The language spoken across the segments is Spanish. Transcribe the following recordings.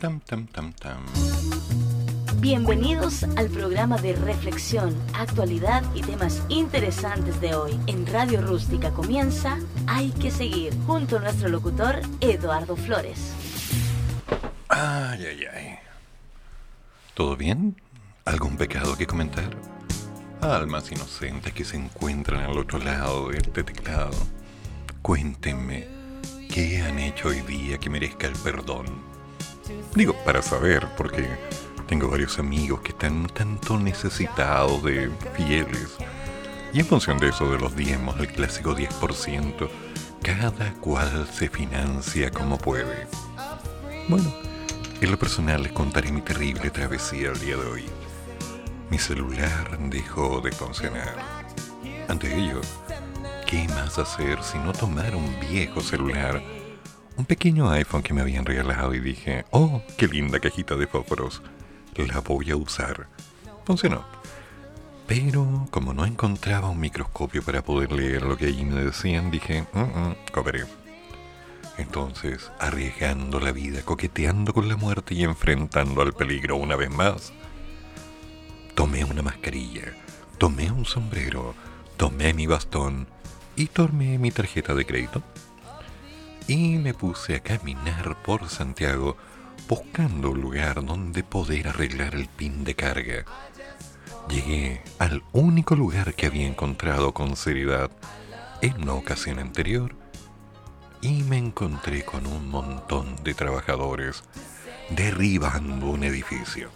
Tam, tam, tam, tam. Bienvenidos al programa de reflexión, actualidad y temas interesantes de hoy. En Radio Rústica comienza Hay que seguir, junto a nuestro locutor Eduardo Flores. Ay, ay, ay. ¿Todo bien? ¿Algún pecado que comentar? Almas inocentes que se encuentran al otro lado de este teclado. Cuéntenme, ¿qué han hecho hoy día que merezca el perdón? Digo, para saber, porque tengo varios amigos que están tanto necesitados de fieles. Y en función de eso, de los diezmos, el clásico 10%, cada cual se financia como puede. Bueno, en lo personal les contaré mi terrible travesía el día de hoy. Mi celular dejó de funcionar. Ante ello, ¿qué más hacer si no tomar un viejo celular? Un pequeño iPhone que me habían regalado y dije, oh, qué linda cajita de fósforos, la voy a usar. Funcionó. Pero como no encontraba un microscopio para poder leer lo que allí me decían, dije, mm, mm, cobré. Entonces, arriesgando la vida, coqueteando con la muerte y enfrentando al peligro una vez más, tomé una mascarilla, tomé un sombrero, tomé mi bastón y tomé mi tarjeta de crédito y me puse a caminar por Santiago buscando un lugar donde poder arreglar el pin de carga. Llegué al único lugar que había encontrado con seriedad en una ocasión anterior y me encontré con un montón de trabajadores derribando un edificio.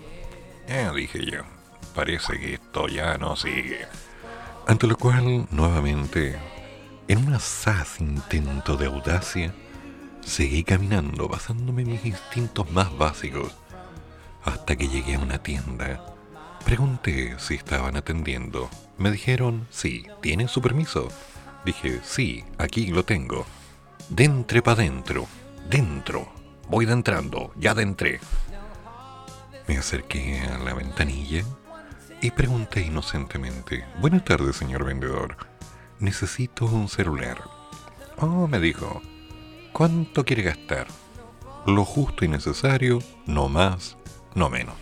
Ya dije yo, parece que esto ya no sigue. Ante lo cual, nuevamente, en un asaz intento de audacia, seguí caminando basándome en mis instintos más básicos hasta que llegué a una tienda. Pregunté si estaban atendiendo. Me dijeron, sí, ¿tienen su permiso? Dije, sí, aquí lo tengo. Dentre pa' dentro, dentro. Voy entrando, ya entré. Me acerqué a la ventanilla y pregunté inocentemente, Buenas tardes, señor vendedor. Necesito un celular. Oh, me dijo, ¿cuánto quiere gastar? Lo justo y necesario, no más, no menos.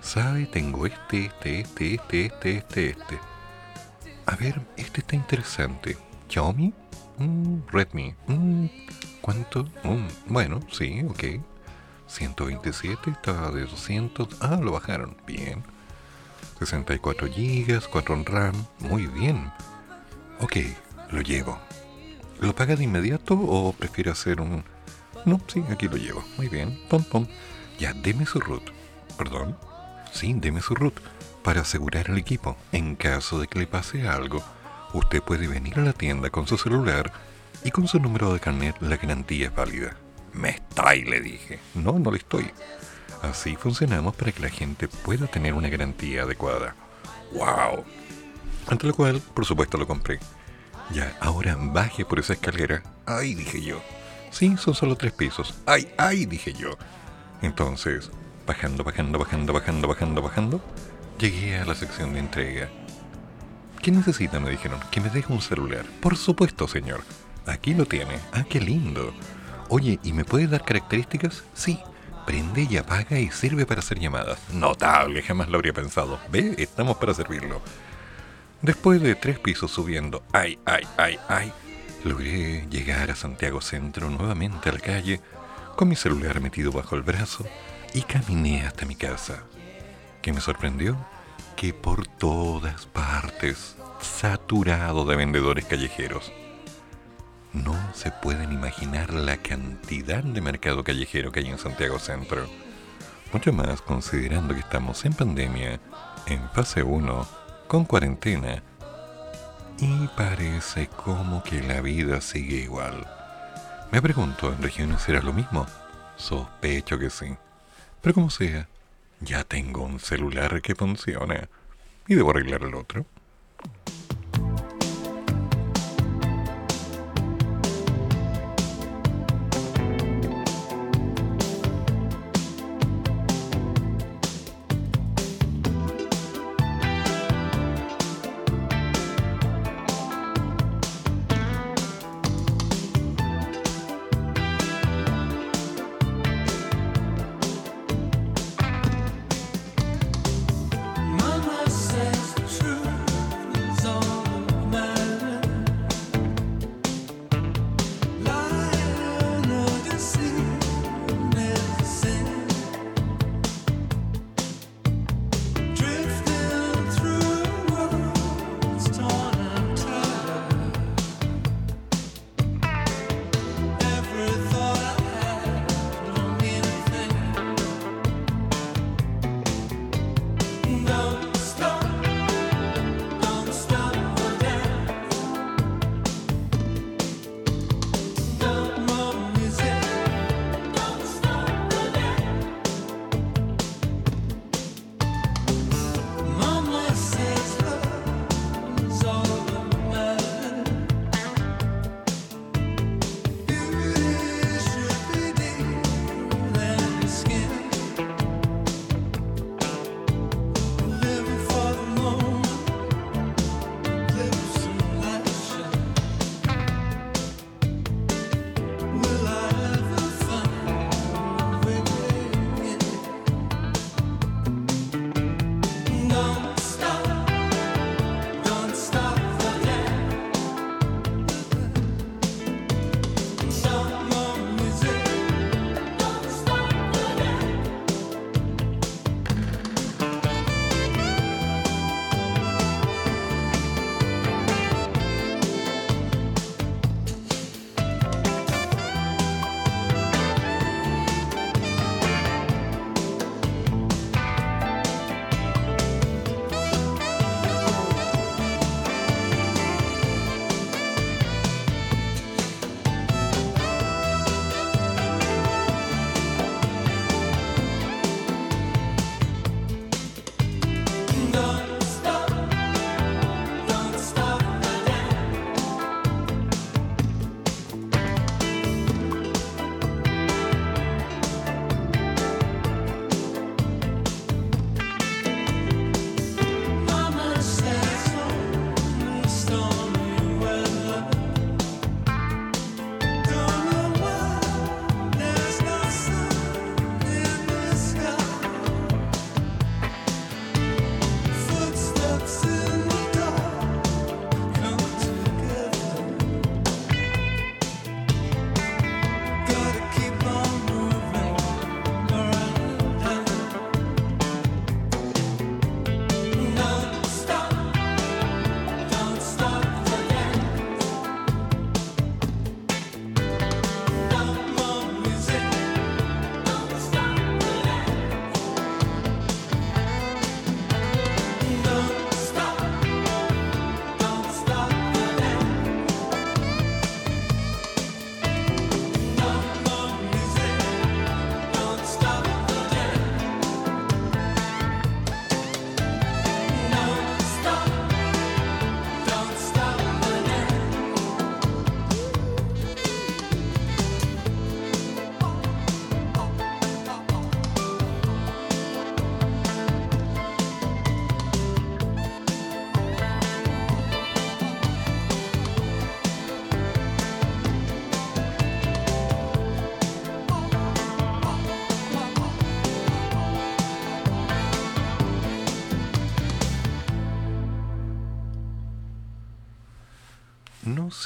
¿Sabe? Tengo este, este, este, este, este, este, este. A ver, este está interesante. ¿Xiaomi? Mm, Redmi. Mm, ¿Cuánto? Mm, bueno, sí, ok. 127, estaba de 200. Ah, lo bajaron. Bien. 64 GB, 4 en RAM. Muy bien. Ok, lo llevo. ¿Lo paga de inmediato o prefiere hacer un.? No, sí, aquí lo llevo. Muy bien. Pom, pom. Ya, deme su root. ¿Perdón? Sí, deme su root. Para asegurar el equipo. En caso de que le pase algo, usted puede venir a la tienda con su celular y con su número de carnet la garantía es válida. Me estoy, le dije. No, no le estoy. Así funcionamos para que la gente pueda tener una garantía adecuada. ¡Wow! Ante lo cual, por supuesto, lo compré. Ya, ahora baje por esa escalera. ¡Ay! dije yo. Sí, son solo tres pisos. ¡Ay! ¡Ay! dije yo. Entonces, bajando, bajando, bajando, bajando, bajando, bajando, llegué a la sección de entrega. ¿Qué necesita? Me dijeron. Que me deje un celular. Por supuesto, señor. Aquí lo tiene. Ah, qué lindo. Oye, ¿y me puede dar características? Sí. Prende y apaga y sirve para hacer llamadas. Notable, jamás lo habría pensado. Ve, estamos para servirlo. Después de tres pisos subiendo, ay, ay, ay, ay, logré llegar a Santiago Centro nuevamente a la calle, con mi celular metido bajo el brazo, y caminé hasta mi casa. ¿Qué me sorprendió? Que por todas partes, saturado de vendedores callejeros. No se pueden imaginar la cantidad de mercado callejero que hay en Santiago Centro. Mucho más considerando que estamos en pandemia, en fase 1, con cuarentena, y parece como que la vida sigue igual. Me pregunto, ¿en regiones será lo mismo? Sospecho que sí. Pero como sea, ya tengo un celular que funciona y debo arreglar el otro.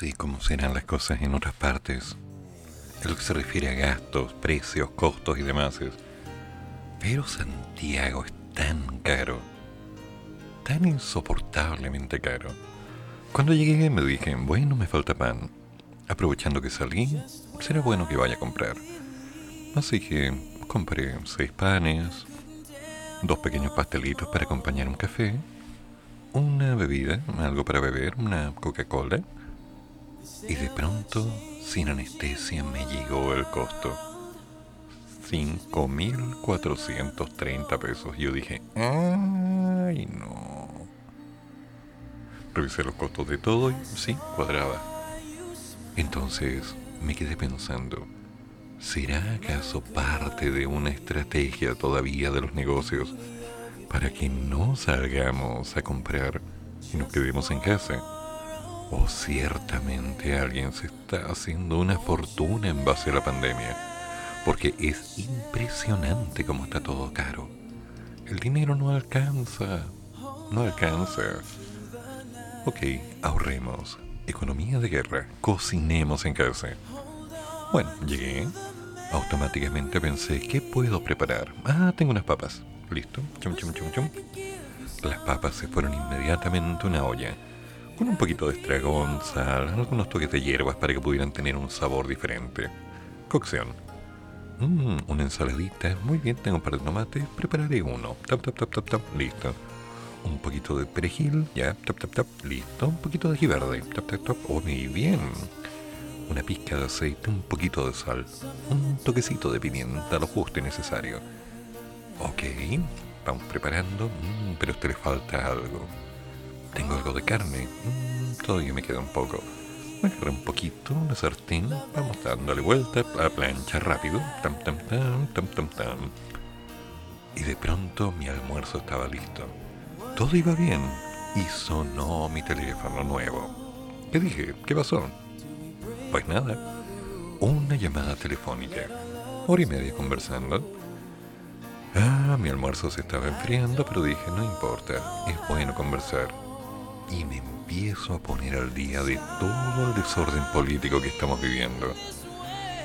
Sé cómo serán las cosas en otras partes, en lo que se refiere a gastos, precios, costos y demás. Pero Santiago es tan caro, tan insoportablemente caro. Cuando llegué me dije, bueno, me falta pan. Aprovechando que salí, será bueno que vaya a comprar. Así que compré seis panes, dos pequeños pastelitos para acompañar un café, una bebida, algo para beber, una Coca-Cola, y de pronto, sin anestesia, me llegó el costo. 5.430 pesos. Yo dije, ay no. Revisé los costos de todo y sí, cuadraba. Entonces me quedé pensando, ¿será acaso parte de una estrategia todavía de los negocios para que no salgamos a comprar y nos quedemos en casa? O ciertamente alguien se está haciendo una fortuna en base a la pandemia, porque es impresionante cómo está todo caro. El dinero no alcanza, no alcanza. Ok, ahorremos. Economía de guerra, cocinemos en casa. Bueno, llegué. Automáticamente pensé, ¿qué puedo preparar? Ah, tengo unas papas. Listo. Chum, chum, chum, chum. Las papas se fueron inmediatamente a una olla con un poquito de estragón, sal, algunos toques de hierbas para que pudieran tener un sabor diferente. Cocción. Mmm, una ensaladita. Muy bien, tengo un par de tomates. Prepararé uno. Tap, tap, tap, tap, tap. Listo. Un poquito de perejil. Ya. Tap, tap, tap. Listo. Un poquito de ají verde. Tap, tap, tap. Oh, muy bien. Una pizca de aceite. Un poquito de sal. Un toquecito de pimienta. Lo justo y necesario. Ok. Vamos preparando. Mm, pero a usted le falta algo tengo algo de carne. Mm, todavía me queda un poco. Me agarré un poquito, una sartén. Vamos dándole vuelta a la plancha rápido. Tam, tam, tam, tam, tam, tam. Y de pronto mi almuerzo estaba listo. Todo iba bien. Y sonó mi teléfono nuevo. ¿Qué dije? ¿Qué pasó? Pues nada. Una llamada telefónica. Hora y media conversando. Ah, mi almuerzo se estaba enfriando, pero dije, no importa, es bueno conversar y me empiezo a poner al día de todo el desorden político que estamos viviendo.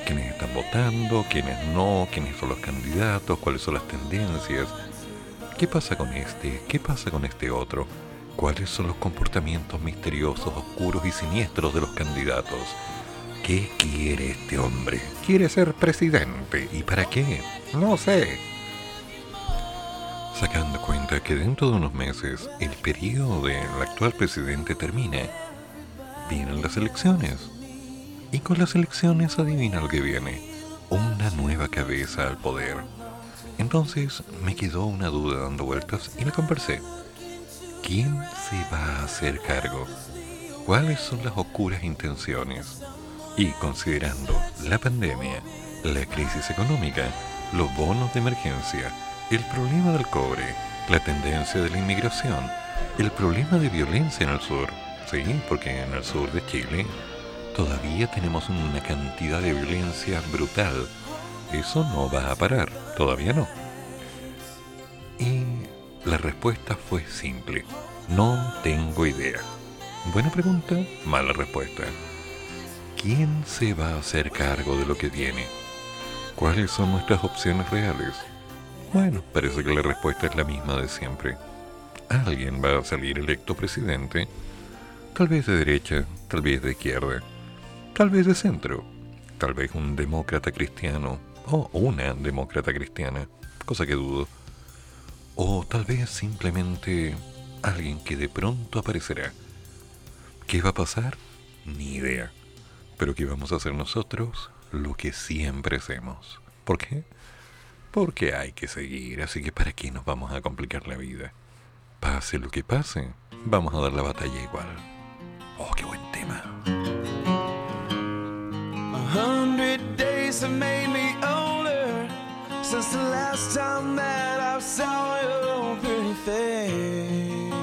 Quiénes están votando, quiénes no, quiénes son los candidatos, cuáles son las tendencias. ¿Qué pasa con este? ¿Qué pasa con este otro? ¿Cuáles son los comportamientos misteriosos, oscuros y siniestros de los candidatos? ¿Qué quiere este hombre? ¿Quiere ser presidente? ¿Y para qué? No sé sacando cuenta que dentro de unos meses el periodo del actual presidente termina. Vienen las elecciones. Y con las elecciones adivina lo que viene. Una nueva cabeza al poder. Entonces me quedó una duda dando vueltas y la conversé. ¿quién se va a hacer cargo? ¿Cuáles son las oscuras intenciones? Y considerando la pandemia, la crisis económica, los bonos de emergencia, el problema del cobre, la tendencia de la inmigración, el problema de violencia en el sur, sí, porque en el sur de Chile todavía tenemos una cantidad de violencia brutal. Eso no va a parar, todavía no. Y la respuesta fue simple. No tengo idea. Buena pregunta, mala respuesta. ¿Quién se va a hacer cargo de lo que viene? ¿Cuáles son nuestras opciones reales? Bueno, parece que la respuesta es la misma de siempre. Alguien va a salir electo presidente, tal vez de derecha, tal vez de izquierda, tal vez de centro, tal vez un demócrata cristiano o una demócrata cristiana, cosa que dudo, o tal vez simplemente alguien que de pronto aparecerá. ¿Qué va a pasar? Ni idea. Pero ¿qué vamos a hacer nosotros? Lo que siempre hacemos. ¿Por qué? Porque hay que seguir, así que ¿para qué nos vamos a complicar la vida? Pase lo que pase, vamos a dar la batalla igual. Oh, qué buen tema. A hundred days have made me older since the last time that I saw your pretty face.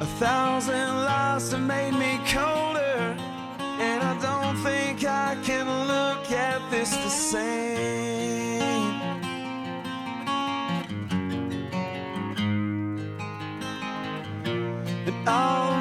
A thousand lies have made me colder, I can look at this the same. And all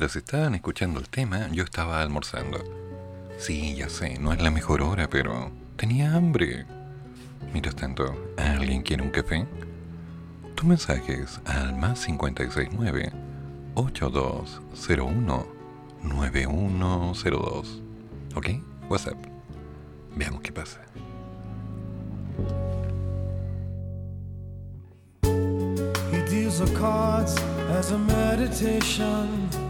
mientras estaban escuchando el tema, yo estaba almorzando. Sí, ya sé, no es la mejor hora, pero tenía hambre. Mientras tanto, ¿alguien quiere un café? Tu mensaje es al más 569 8201 9102. ¿Ok? WhatsApp. Veamos qué pasa. He deals the cards as a meditation.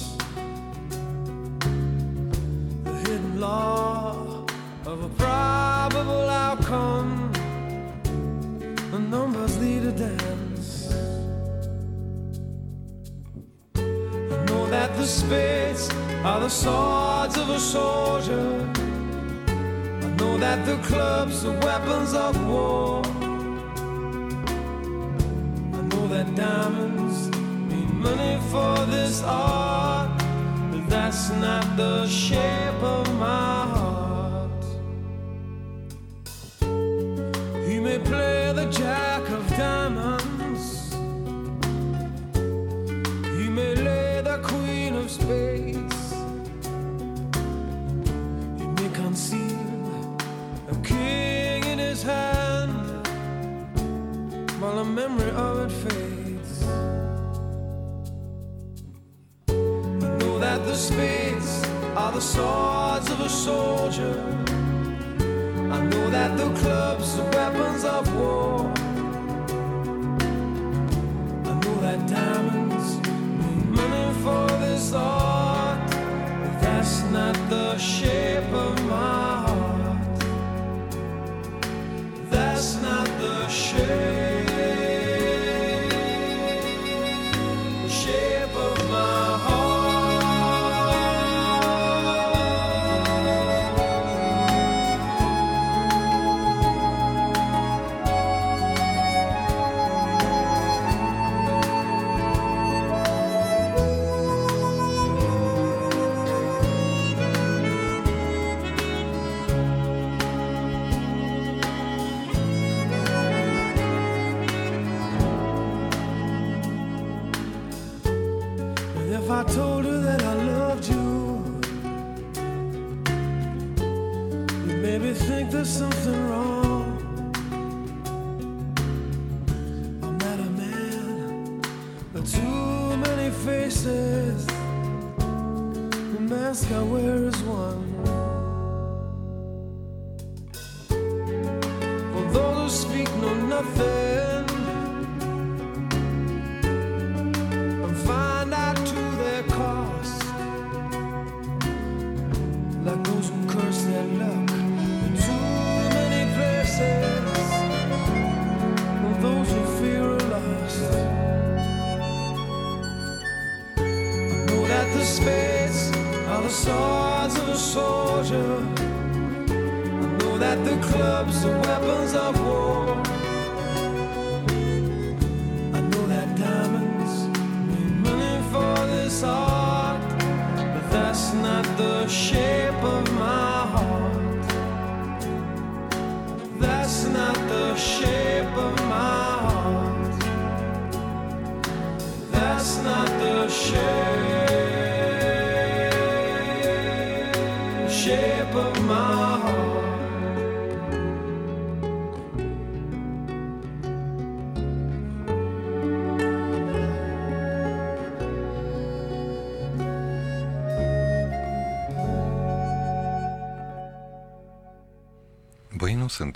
swords of a soldier. I know that the clubs are weapons of war. I know that diamonds mean money for this art, but that's not the shape he may conceal a king in his hand while the memory of it fades. I know that the spades are the swords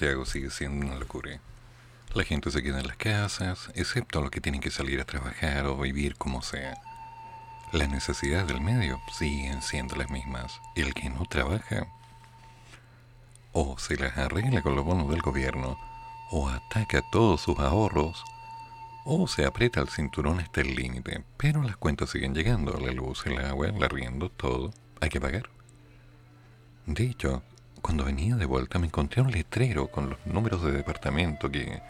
Santiago sigue siendo una locura. La gente se queda en las casas, excepto los que tienen que salir a trabajar o vivir como sea. Las necesidades del medio siguen siendo las mismas. El que no trabaja, o se las arregla con los bonos del gobierno, o ataca todos sus ahorros, o se aprieta el cinturón hasta el límite. Pero las cuentas siguen llegando, la luz, el agua, el arriendo, todo. Hay que pagar. De hecho, cuando venía de vuelta me encontré un letrero con los números de departamento que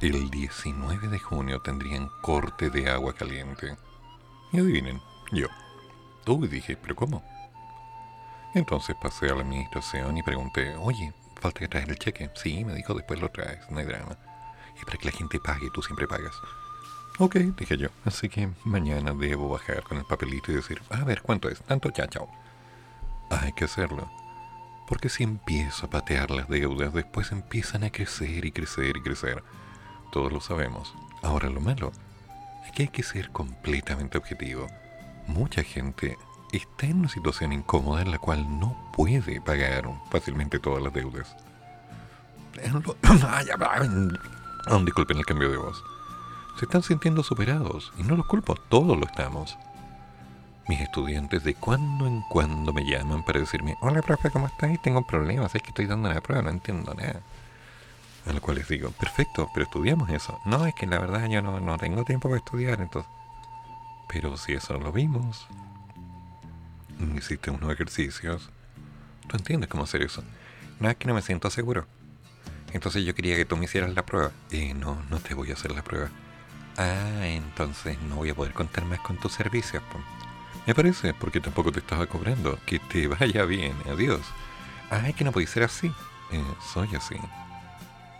el 19 de junio tendrían corte de agua caliente. Y adivinen, yo. Uy, dije, ¿pero cómo? Entonces pasé a la administración y pregunté, oye, falta que traer el cheque. Sí, me dijo, después lo traes, no hay drama. Y para que la gente pague, tú siempre pagas. Ok, dije yo. Así que mañana debo bajar con el papelito y decir, a ver, ¿cuánto es? Tanto, ya, chao. Hay que hacerlo. Porque si empiezo a patear las deudas, después empiezan a crecer y crecer y crecer. Todos lo sabemos. Ahora lo malo que hay que ser completamente objetivo. Mucha gente está en una situación incómoda en la cual no puede pagar fácilmente todas las deudas. Disculpen el cambio de voz. Se están sintiendo superados y no los culpo, todos lo estamos. Mis estudiantes de cuando en cuando me llaman para decirme, hola profe, ¿cómo estás? Tengo problemas, es que estoy dando la prueba, no entiendo nada. A lo cual les digo, perfecto, pero estudiamos eso. No, es que la verdad yo no, no tengo tiempo para estudiar, entonces... Pero si eso lo vimos, hiciste unos ejercicios, tú entiendes cómo hacer eso. No es que no me siento seguro. Entonces yo quería que tú me hicieras la prueba. Y no, no te voy a hacer la prueba. Ah, entonces no voy a poder contar más con tus servicios. Me parece, porque tampoco te estaba cobrando. Que te vaya bien, adiós. Es que no puede ser así. Eh, soy así.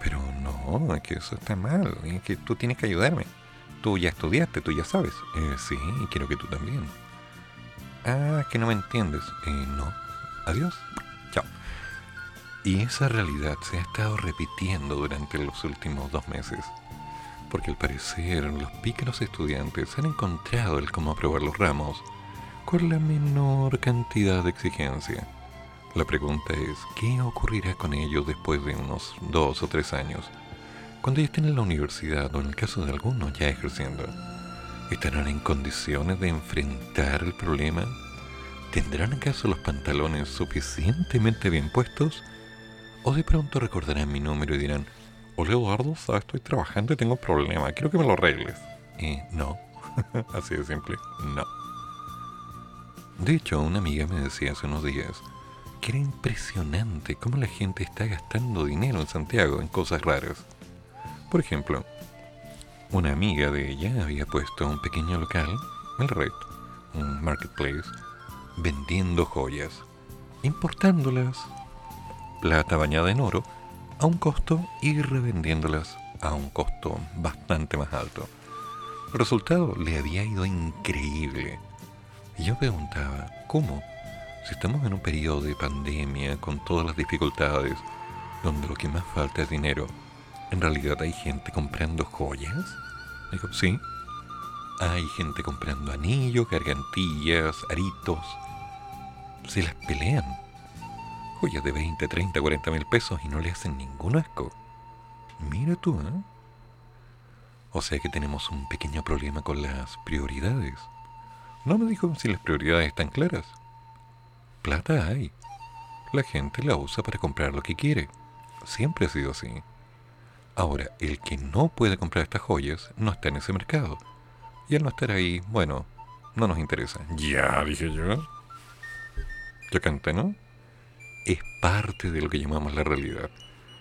Pero no, es que eso está mal. Es que tú tienes que ayudarme. Tú ya estudiaste, tú ya sabes. Eh, sí, y quiero que tú también. Ah, que no me entiendes. Eh, no. Adiós. Chao. Y esa realidad se ha estado repitiendo durante los últimos dos meses. Porque al parecer los pícaros estudiantes han encontrado el cómo aprobar los ramos con la menor cantidad de exigencia. La pregunta es, ¿qué ocurrirá con ellos después de unos dos o tres años? Cuando ya estén en la universidad o en el caso de algunos ya ejerciendo. ¿Estarán en condiciones de enfrentar el problema? ¿Tendrán acaso los pantalones suficientemente bien puestos? ¿O de pronto recordarán mi número y dirán, Hola Eduardo, ¿sabes? estoy trabajando y tengo un problema, quiero que me lo arregles? Y no, así de simple, no. De hecho, una amiga me decía hace unos días que era impresionante cómo la gente está gastando dinero en Santiago en cosas raras. Por ejemplo, una amiga de ella había puesto un pequeño local, el red, un marketplace, vendiendo joyas, importándolas, plata bañada en oro, a un costo y revendiéndolas a un costo bastante más alto. El resultado le había ido increíble. Y yo preguntaba, ¿cómo? Si estamos en un periodo de pandemia con todas las dificultades, donde lo que más falta es dinero, ¿En realidad hay gente comprando joyas? Digo, sí. Hay gente comprando anillos, gargantillas, aritos. Se las pelean. Joyas de 20, 30, 40 mil pesos y no le hacen ningún asco. Mira tú, ¿eh? O sea que tenemos un pequeño problema con las prioridades. No me dijo si las prioridades están claras. Plata hay. La gente la usa para comprar lo que quiere. Siempre ha sido así. Ahora, el que no puede comprar estas joyas no está en ese mercado. Y al no estar ahí, bueno, no nos interesa. Ya, dije yo. Ya canté, ¿no? Es parte de lo que llamamos la realidad.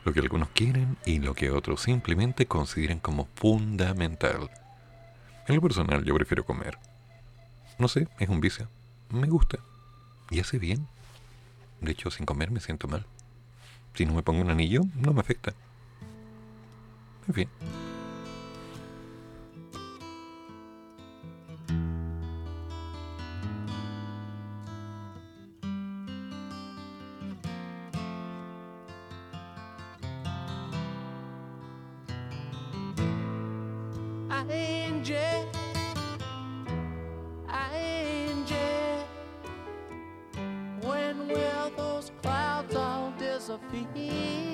Lo que algunos quieren y lo que otros simplemente consideran como fundamental. En lo personal yo prefiero comer. No sé, es un vicio. Me gusta. Y hace bien. De hecho, sin comer me siento mal. Si no me pongo un anillo, no me afecta. En fin. happy.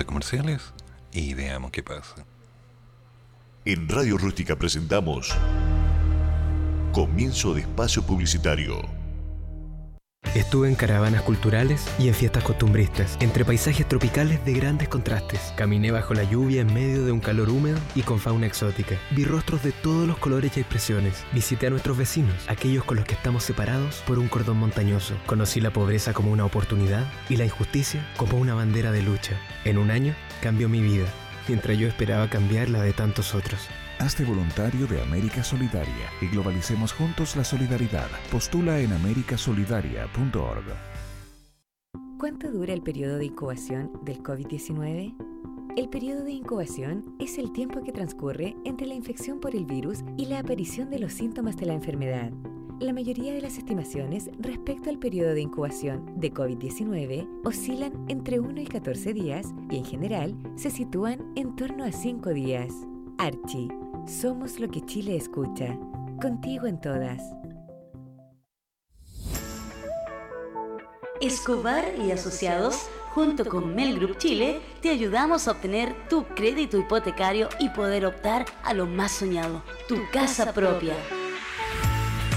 A comerciales y veamos qué pasa. En Radio Rústica presentamos Comienzo de Espacio Publicitario. Estuve en caravanas culturales y en fiestas costumbristas, entre paisajes tropicales de grandes contrastes. Caminé bajo la lluvia en medio de un calor húmedo y con fauna exótica. Vi rostros de todos los colores y expresiones. Visité a nuestros vecinos, aquellos con los que estamos separados por un cordón montañoso. Conocí la pobreza como una oportunidad y la injusticia como una bandera de lucha. En un año cambió mi vida, mientras yo esperaba cambiar la de tantos otros. Hazte voluntario de América Solidaria y globalicemos juntos la solidaridad. Postula en americasolidaria.org. ¿Cuánto dura el periodo de incubación del COVID-19? El periodo de incubación es el tiempo que transcurre entre la infección por el virus y la aparición de los síntomas de la enfermedad. La mayoría de las estimaciones respecto al periodo de incubación de COVID-19 oscilan entre 1 y 14 días y en general se sitúan en torno a 5 días. Archie, somos lo que Chile escucha. Contigo en todas. Escobar y Asociados, junto con Mel Group Chile, te ayudamos a obtener tu crédito hipotecario y poder optar a lo más soñado, tu casa propia.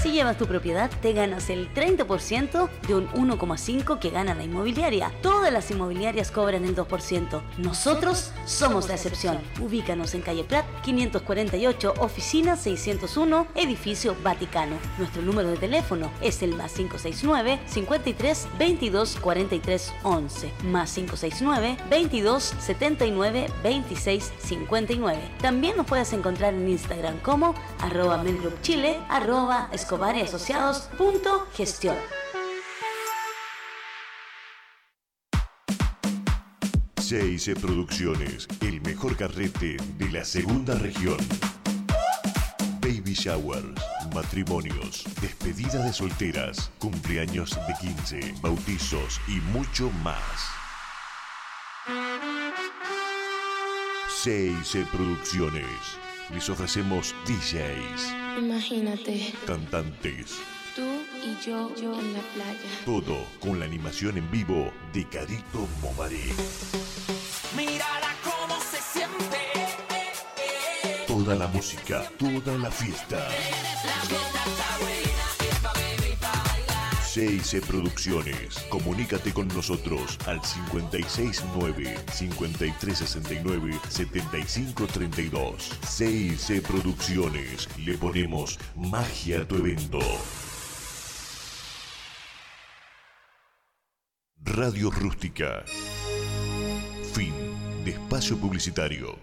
Si llevas tu propiedad, te ganas el 30% de un 1,5% que gana la inmobiliaria. Todas las inmobiliarias cobran el 2%. Nosotros somos la excepción. Ubícanos en calle Prat 548, oficina 601, edificio Vaticano. Nuestro número de teléfono es el más 569 53 22 43 11 más 569 22 79 26 59. También nos puedes encontrar en Instagram como arroba Chile, arroba Escobar y Asociados gestión. Producciones, el mejor carrete de la segunda región. Baby showers, matrimonios, despedida de solteras, cumpleaños de 15, bautizos y mucho más. CIC Producciones. Les ofrecemos DJs, Imagínate, cantantes, tú y yo, yo en la playa. todo con la animación en vivo de Carito Momaré. Mírala cómo se siente. Toda la música, toda la fiesta. CIC Producciones. Comunícate con nosotros al 569-5369-7532. CIC Producciones. Le ponemos magia a tu evento. Radio Rústica. Fin de espacio publicitario.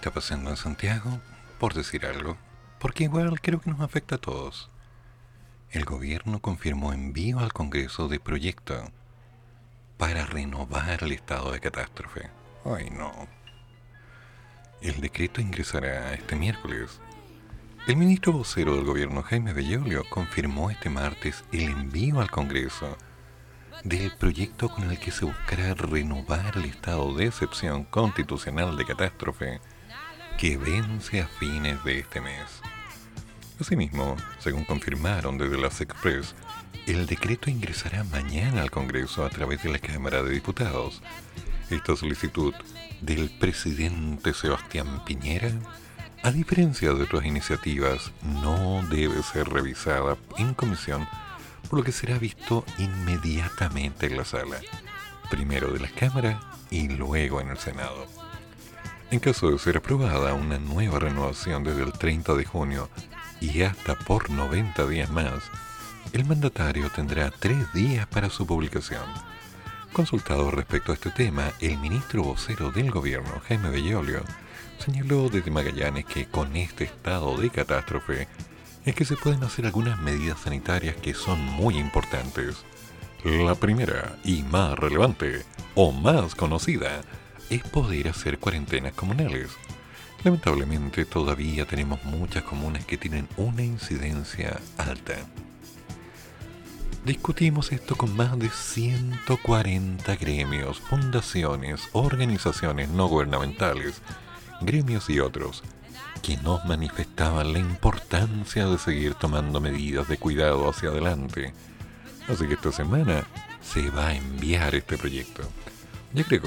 Está pasando en Santiago, por decir algo, porque igual creo que nos afecta a todos. El gobierno confirmó envío al Congreso de proyecto para renovar el estado de catástrofe. Ay, no. El decreto ingresará este miércoles. El ministro vocero del gobierno Jaime Bellolio confirmó este martes el envío al Congreso del proyecto con el que se buscará renovar el estado de excepción constitucional de catástrofe que vence a fines de este mes. Asimismo, según confirmaron desde las Express, el decreto ingresará mañana al Congreso a través de la Cámara de Diputados. Esta solicitud del presidente Sebastián Piñera, a diferencia de otras iniciativas, no debe ser revisada en comisión por lo que será visto inmediatamente en la sala, primero de la Cámara y luego en el Senado. En caso de ser aprobada una nueva renovación desde el 30 de junio y hasta por 90 días más, el mandatario tendrá tres días para su publicación. Consultado respecto a este tema, el ministro vocero del gobierno, Jaime Bellolio, señaló desde Magallanes que con este estado de catástrofe es que se pueden hacer algunas medidas sanitarias que son muy importantes. La primera y más relevante, o más conocida, es poder hacer cuarentenas comunales. Lamentablemente todavía tenemos muchas comunas que tienen una incidencia alta. Discutimos esto con más de 140 gremios, fundaciones, organizaciones no gubernamentales, gremios y otros que nos manifestaban la importancia de seguir tomando medidas de cuidado hacia adelante. Así que esta semana se va a enviar este proyecto. Yo creo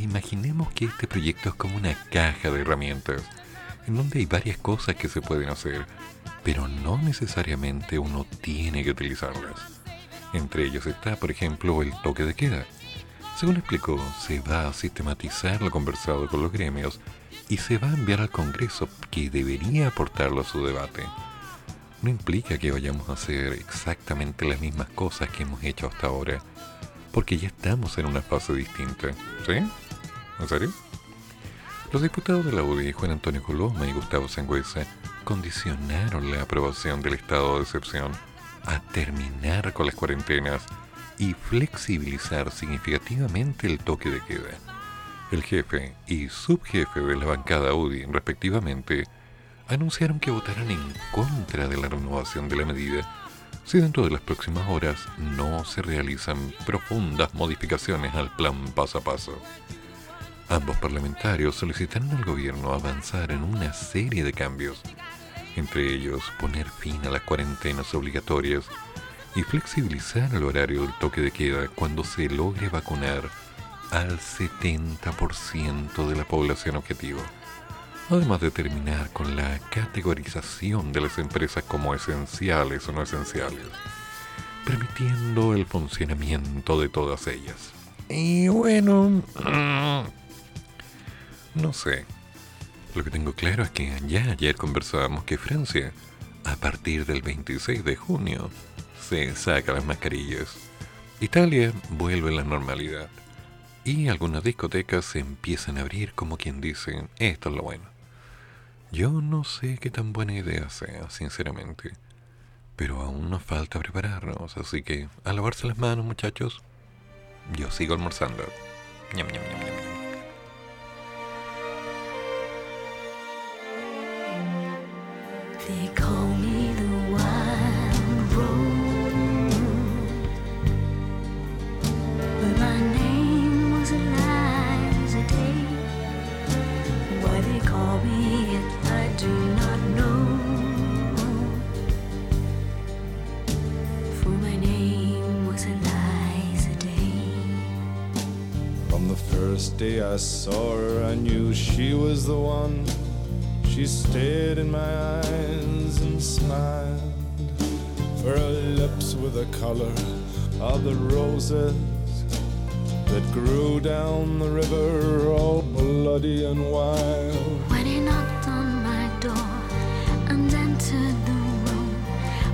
imaginemos que este proyecto es como una caja de herramientas, en donde hay varias cosas que se pueden hacer, pero no necesariamente uno tiene que utilizarlas. Entre ellos está, por ejemplo, el toque de queda. Según explicó, se va a sistematizar lo conversado con los gremios y se va a enviar al Congreso que debería aportarlo a su debate. No implica que vayamos a hacer exactamente las mismas cosas que hemos hecho hasta ahora, porque ya estamos en una fase distinta. ¿Sí? ¿En serio? Los diputados de la UDI, Juan Antonio Coloma y Gustavo Sangüesa, condicionaron la aprobación del estado de excepción a terminar con las cuarentenas y flexibilizar significativamente el toque de queda el jefe y subjefe de la bancada UDI, respectivamente, anunciaron que votarán en contra de la renovación de la medida si dentro de las próximas horas no se realizan profundas modificaciones al plan paso a paso. Ambos parlamentarios solicitaron al gobierno avanzar en una serie de cambios, entre ellos poner fin a las cuarentenas obligatorias y flexibilizar el horario del toque de queda cuando se logre vacunar al 70% de la población objetivo, además de terminar con la categorización de las empresas como esenciales o no esenciales, permitiendo el funcionamiento de todas ellas. Y bueno, no sé. Lo que tengo claro es que ya ayer conversábamos que Francia, a partir del 26 de junio, se saca las mascarillas. Italia vuelve a la normalidad y algunas discotecas se empiezan a abrir como quien dice, esto es lo bueno. Yo no sé qué tan buena idea sea, sinceramente, pero aún nos falta prepararnos, así que a lavarse las manos muchachos, yo sigo almorzando. They call me the wild rose, but my name was Eliza Day. Why they call me it, I do not know. For my name was Day. From the first day I saw her, I knew she was the one. She stared in my eyes and smiled. For her lips were the color of the roses that grew down the river, all bloody and wild. When he knocked on my door and entered the room,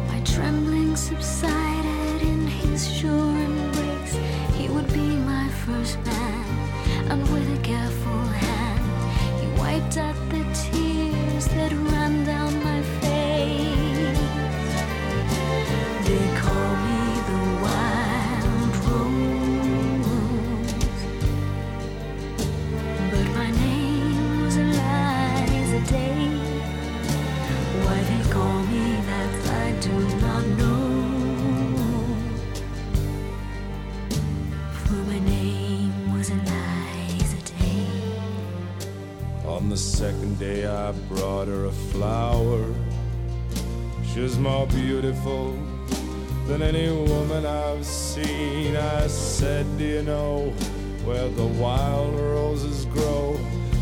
my trembling subsided in his sure embrace. He would be my first man, and with a careful hand, he wiped out the it ran down second day I brought her a flower. She's more beautiful than any woman I've seen. I said, Do you know where the wild roses grow?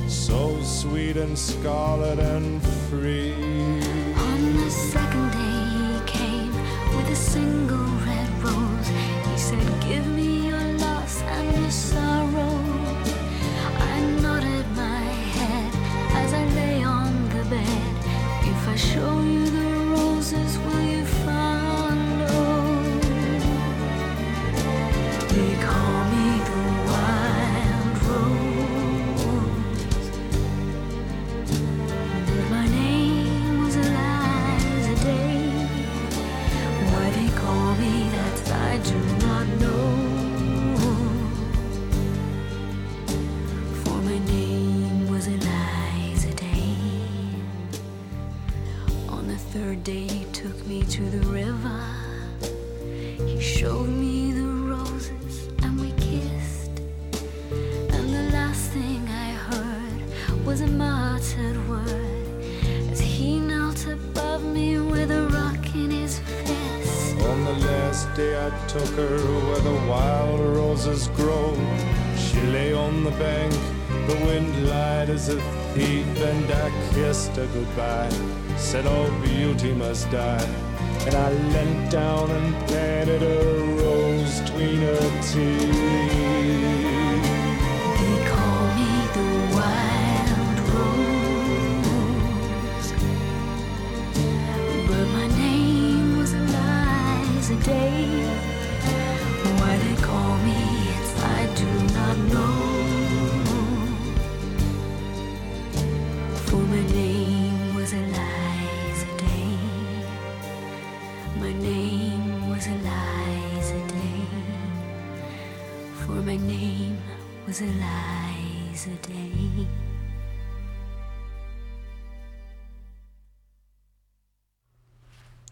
So sweet and scarlet and free. Kissed her goodbye. Said all beauty must die. And I leant down and planted a rose between her teeth. They call me the wild rose, but my name was Day. Day.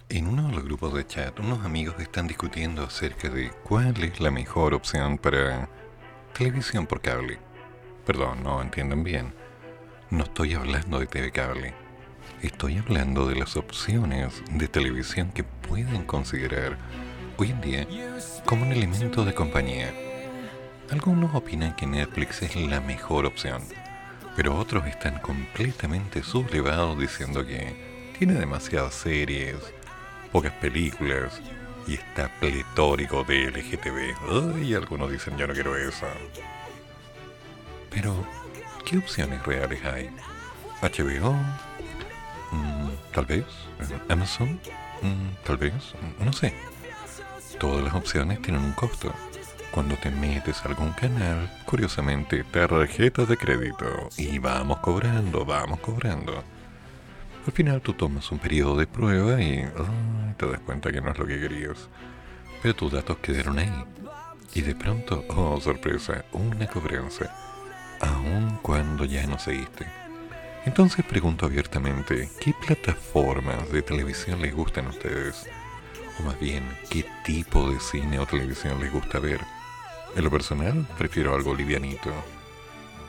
En uno de los grupos de chat, unos amigos están discutiendo acerca de cuál es la mejor opción para televisión por cable. Perdón, no entienden bien. No estoy hablando de TV cable. Estoy hablando de las opciones de televisión que pueden considerar hoy en día como un elemento de compañía. Algunos opinan que Netflix es la mejor opción, pero otros están completamente sublevados diciendo que tiene demasiadas series, pocas películas y está pletórico de LGTB. Y algunos dicen yo no quiero eso. Pero, ¿qué opciones reales hay? HBO, Mm, tal vez, Amazon, Mm, tal vez, no sé. Todas las opciones tienen un costo. Cuando te metes a algún canal, curiosamente, tarjetas de crédito. Y vamos cobrando, vamos cobrando. Al final tú tomas un periodo de prueba y ay, te das cuenta que no es lo que querías. Pero tus datos quedaron ahí. Y de pronto, oh sorpresa, una cobranza. Aun cuando ya no seguiste. Entonces pregunto abiertamente, ¿qué plataformas de televisión les gustan a ustedes? O más bien, ¿qué tipo de cine o televisión les gusta ver? En lo personal, prefiero algo livianito.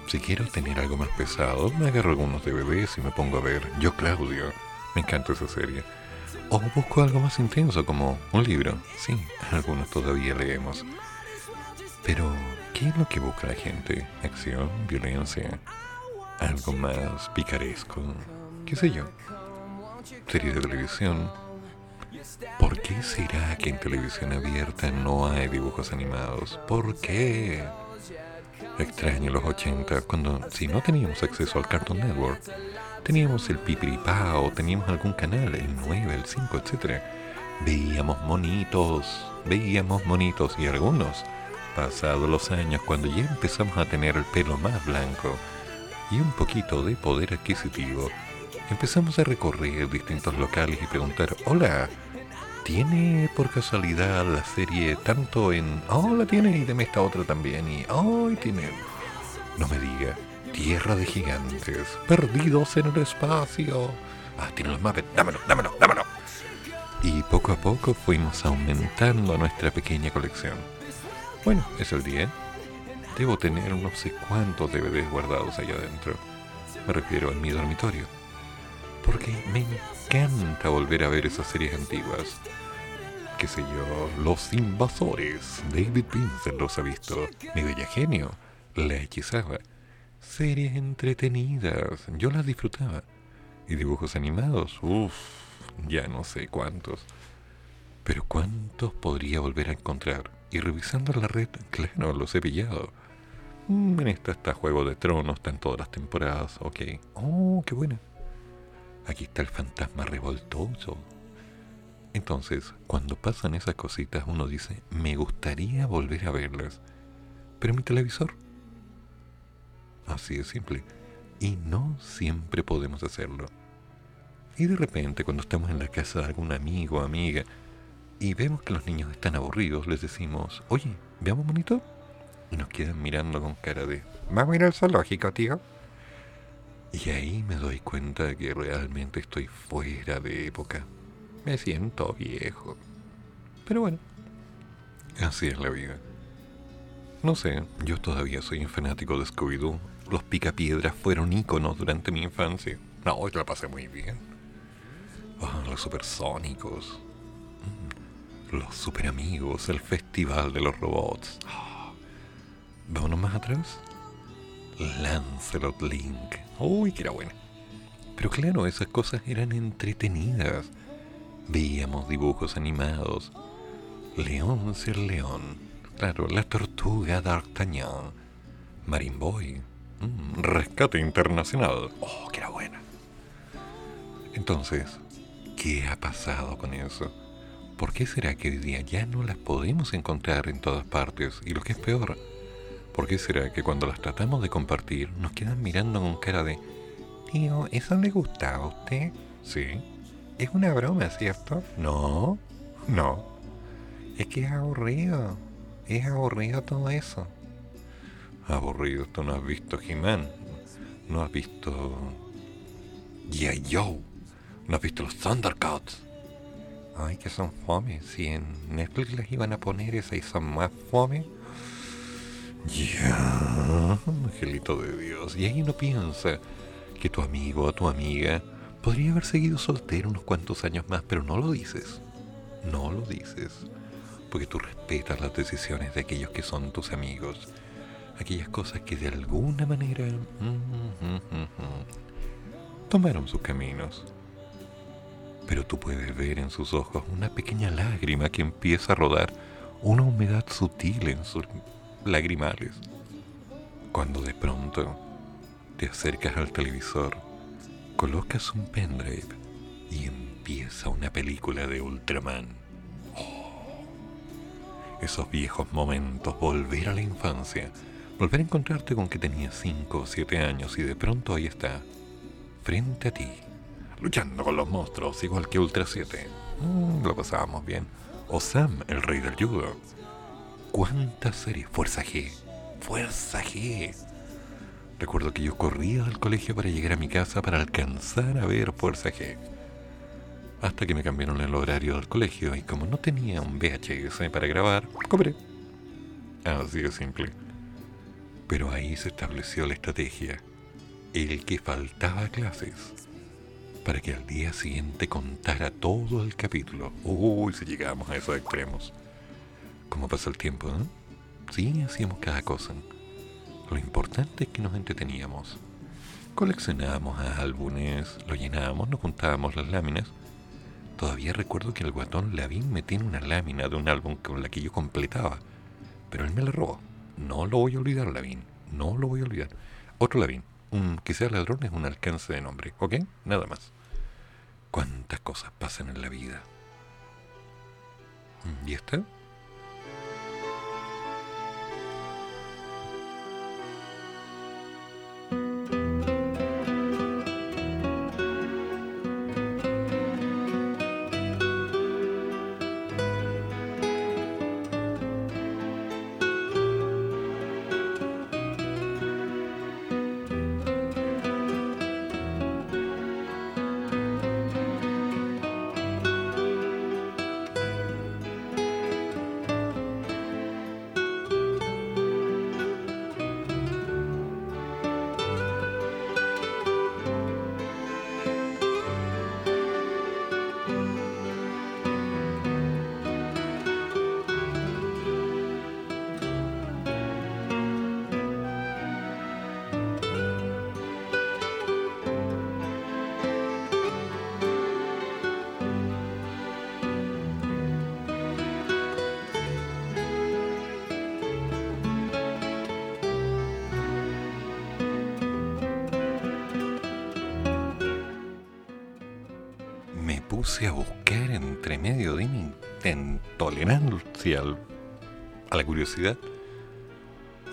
Si quiero tener algo más pesado, me agarro algunos DVDs y me pongo a ver Yo Claudio. Me encanta esa serie. O busco algo más intenso como un libro. Sí, algunos todavía leemos. Pero, ¿qué es lo que busca la gente? ¿Acción? ¿Violencia? ¿Algo más picaresco? ¿Qué sé yo? ¿Series de televisión? ¿Por qué será que en televisión abierta no hay dibujos animados? ¿Por qué? Extraño los 80 cuando si no teníamos acceso al Cartoon Network, teníamos el Pipiripao, teníamos algún canal, el 9, el 5, etc. Veíamos monitos, veíamos monitos y algunos, pasados los años, cuando ya empezamos a tener el pelo más blanco y un poquito de poder adquisitivo, empezamos a recorrer distintos locales y preguntar, hola, ¿tiene por casualidad la serie tanto en... Oh, la tiene y deme esta otra también y... Oh, tiene... No me diga, Tierra de Gigantes, perdidos en el espacio. Ah, tiene los mapas, dámelo, dámelo, dámelo. Y poco a poco fuimos aumentando nuestra pequeña colección. Bueno, es el día. Debo tener no sé cuántos DVDs guardados allá adentro. me refiero en mi dormitorio. Porque me encanta volver a ver esas series antiguas. Qué sé yo, Los Invasores, David Vincent los ha visto, Mi Bella Genio, La Hechizada. Series entretenidas, yo las disfrutaba. Y dibujos animados, uff, ya no sé cuántos. Pero ¿cuántos podría volver a encontrar? Y revisando la red, claro, los he pillado. Mm, en esta está Juego de Tronos, están todas las temporadas, ok. Oh, qué buena. Aquí está el fantasma revoltoso. Entonces, cuando pasan esas cositas, uno dice, me gustaría volver a verlas. Pero mi televisor. Así de simple. Y no siempre podemos hacerlo. Y de repente, cuando estamos en la casa de algún amigo o amiga y vemos que los niños están aburridos, les decimos, oye, veamos bonito. Y nos quedan mirando con cara de, ¿vamos a ir al zoológico, tío? Y ahí me doy cuenta que realmente estoy fuera de época. Me siento viejo. Pero bueno, así es la vida. No sé, yo todavía soy un fanático de Scooby-Doo. Los picapiedras fueron íconos durante mi infancia. No, hoy la pasé muy bien. Ah, los supersónicos. Mm, Los super amigos, el festival de los robots. Ah, Vámonos más atrás. Lancelot Link. Uy, que era buena. Pero claro, esas cosas eran entretenidas. Veíamos dibujos animados. León ser león. Claro, la tortuga d'Artagnan. Marimboy. Mm, rescate internacional. Oh, que era buena. Entonces, ¿qué ha pasado con eso? ¿Por qué será que hoy día ya no las podemos encontrar en todas partes? Y lo que es peor, ¿por qué será que cuando las tratamos de compartir nos quedan mirando con cara de Tío, ¿eso le gusta a usted? Sí. Es una broma, ¿cierto? No, no. Es que es aburrido. Es aburrido todo eso. Aburrido, tú no has visto He-Man. No has visto. G.I. Joe. No has visto los Thundercats. Ay, que son fome. Si en Netflix les iban a poner esa y son más fome. Ya, angelito de Dios. Y ahí uno piensa que tu amigo o tu amiga podría haber seguido soltero unos cuantos años más, pero no lo dices. No lo dices. Porque tú respetas las decisiones de aquellos que son tus amigos. Aquellas cosas que de alguna manera mm, mm, mm, tomaron sus caminos. Pero tú puedes ver en sus ojos una pequeña lágrima que empieza a rodar, una humedad sutil en sus lagrimales. Cuando de pronto te acercas al televisor, colocas un pendrive y empieza una película de Ultraman. Oh, esos viejos momentos, volver a la infancia, volver a encontrarte con que tenías 5 o 7 años y de pronto ahí está, frente a ti, luchando con los monstruos, igual que Ultra 7. Mm, lo pasábamos bien. O Sam, el rey del judo. ¿Cuántas series? Fuerza G. Fuerza G. Recuerdo que yo corría al colegio para llegar a mi casa para alcanzar a ver Fuerza G. Hasta que me cambiaron el horario del colegio y como no tenía un VHS para grabar, cobré. Así de simple. Pero ahí se estableció la estrategia. El que faltaba clases. Para que al día siguiente contara todo el capítulo. Uy, si llegábamos a esos extremos. ¿Cómo pasa el tiempo, no? Sí, hacíamos cada cosa. Lo importante es que nos entreteníamos. Coleccionábamos álbumes, lo llenábamos, nos juntábamos las láminas. Todavía recuerdo que el guatón Lavín me tiene una lámina de un álbum con la que yo completaba. Pero él me la robó. No lo voy a olvidar, Lavín. No lo voy a olvidar. Otro Lavín. Un que sea ladrón es un alcance de nombre. ¿Ok? Nada más. ¿Cuántas cosas pasan en la vida? ¿Y esta?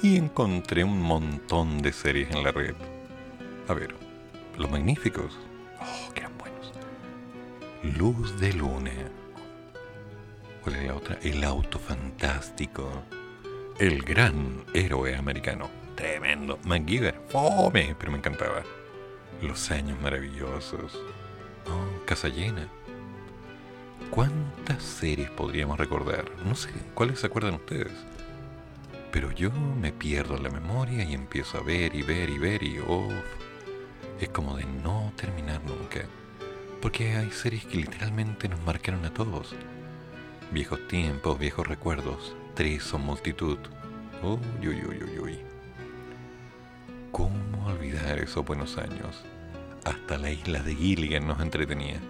Y encontré un montón de series en la red. A ver, Los Magníficos. Oh, que eran buenos. Luz de Luna. ¿Cuál es la otra? El Auto Fantástico. El gran héroe americano. Tremendo. MacGyver. Fome, pero me encantaba. Los años maravillosos. Oh, Casa Llena. ¿Cuántas series podríamos recordar? No sé, ¿cuáles se acuerdan ustedes? Pero yo me pierdo la memoria y empiezo a ver y ver y ver y uff, es como de no terminar nunca. Porque hay series que literalmente nos marcaron a todos. Viejos tiempos, viejos recuerdos, tres o multitud. Uy, uy, uy, uy, uy. ¿Cómo olvidar esos buenos años? Hasta la isla de Gilligan nos entretenía.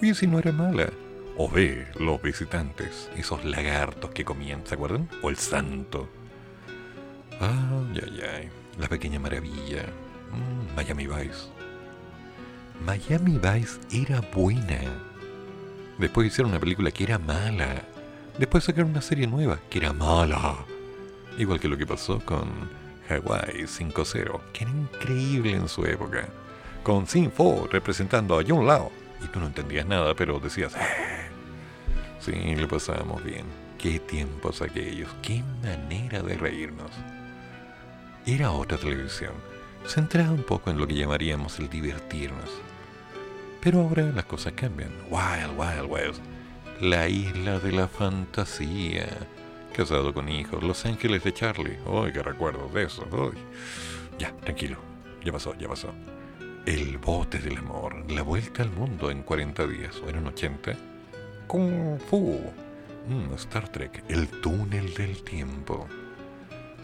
Oye, si no era mala. O ve, los visitantes, esos lagartos que comían, ¿se acuerdan? O el santo. Ay, ay, ay. La pequeña maravilla. Mm, Miami Vice. Miami Vice era buena. Después hicieron una película que era mala. Después sacaron una serie nueva que era mala. Igual que lo que pasó con Hawaii 5-0, que era increíble en su época. Con Sin Fo representando a John Lao. Y tú no entendías nada, pero decías, "Eh". Sí, le pasábamos bien. Qué tiempos aquellos, qué manera de reírnos. Era otra televisión, centrada un poco en lo que llamaríamos el divertirnos. Pero ahora las cosas cambian. Wild, Wild West. La isla de la fantasía. Casado con hijos. Los ángeles de Charlie. Uy, qué recuerdos de eso. Uy. Ya, tranquilo. Ya pasó, ya pasó. El bote del amor. La vuelta al mundo en 40 días. ¿O eran 80? Kung Fu. Mm, Star Trek. El túnel del tiempo.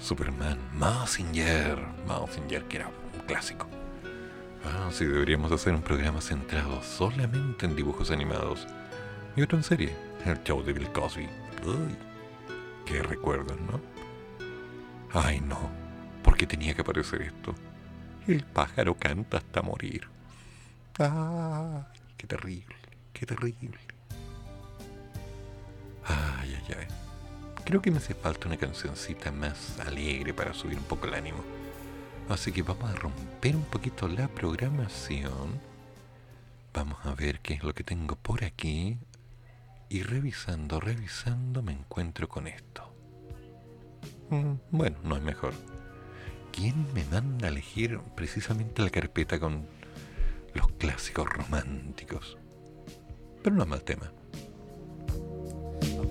Superman. Mazinger. Mazinger, que era un clásico. Ah, sí, deberíamos hacer un programa centrado solamente en dibujos animados. Y otro en serie, el show de Bill Cosby. Uy, qué recuerdos, ¿no? Ay, no, ¿por qué tenía que aparecer esto? El pájaro canta hasta morir. Ah, qué terrible, qué terrible. Ay, ay, ay. Creo que me hace falta una cancioncita más alegre para subir un poco el ánimo. Así que vamos a romper un poquito la programación. Vamos a ver qué es lo que tengo por aquí. Y revisando, revisando, me encuentro con esto. Mm, bueno, no es mejor. ¿Quién me manda a elegir precisamente la carpeta con los clásicos románticos? Pero no es mal tema.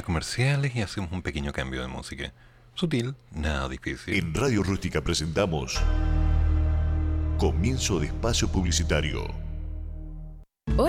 Comerciales y hacemos un pequeño cambio de música. Sutil, nada difícil. En Radio Rústica presentamos Comienzo de Espacio Publicitario.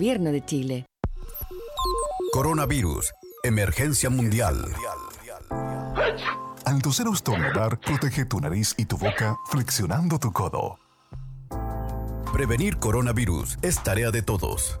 de Chile. Coronavirus. Emergencia mundial. Al toser o estornudar, protege tu nariz y tu boca flexionando tu codo. Prevenir coronavirus es tarea de todos.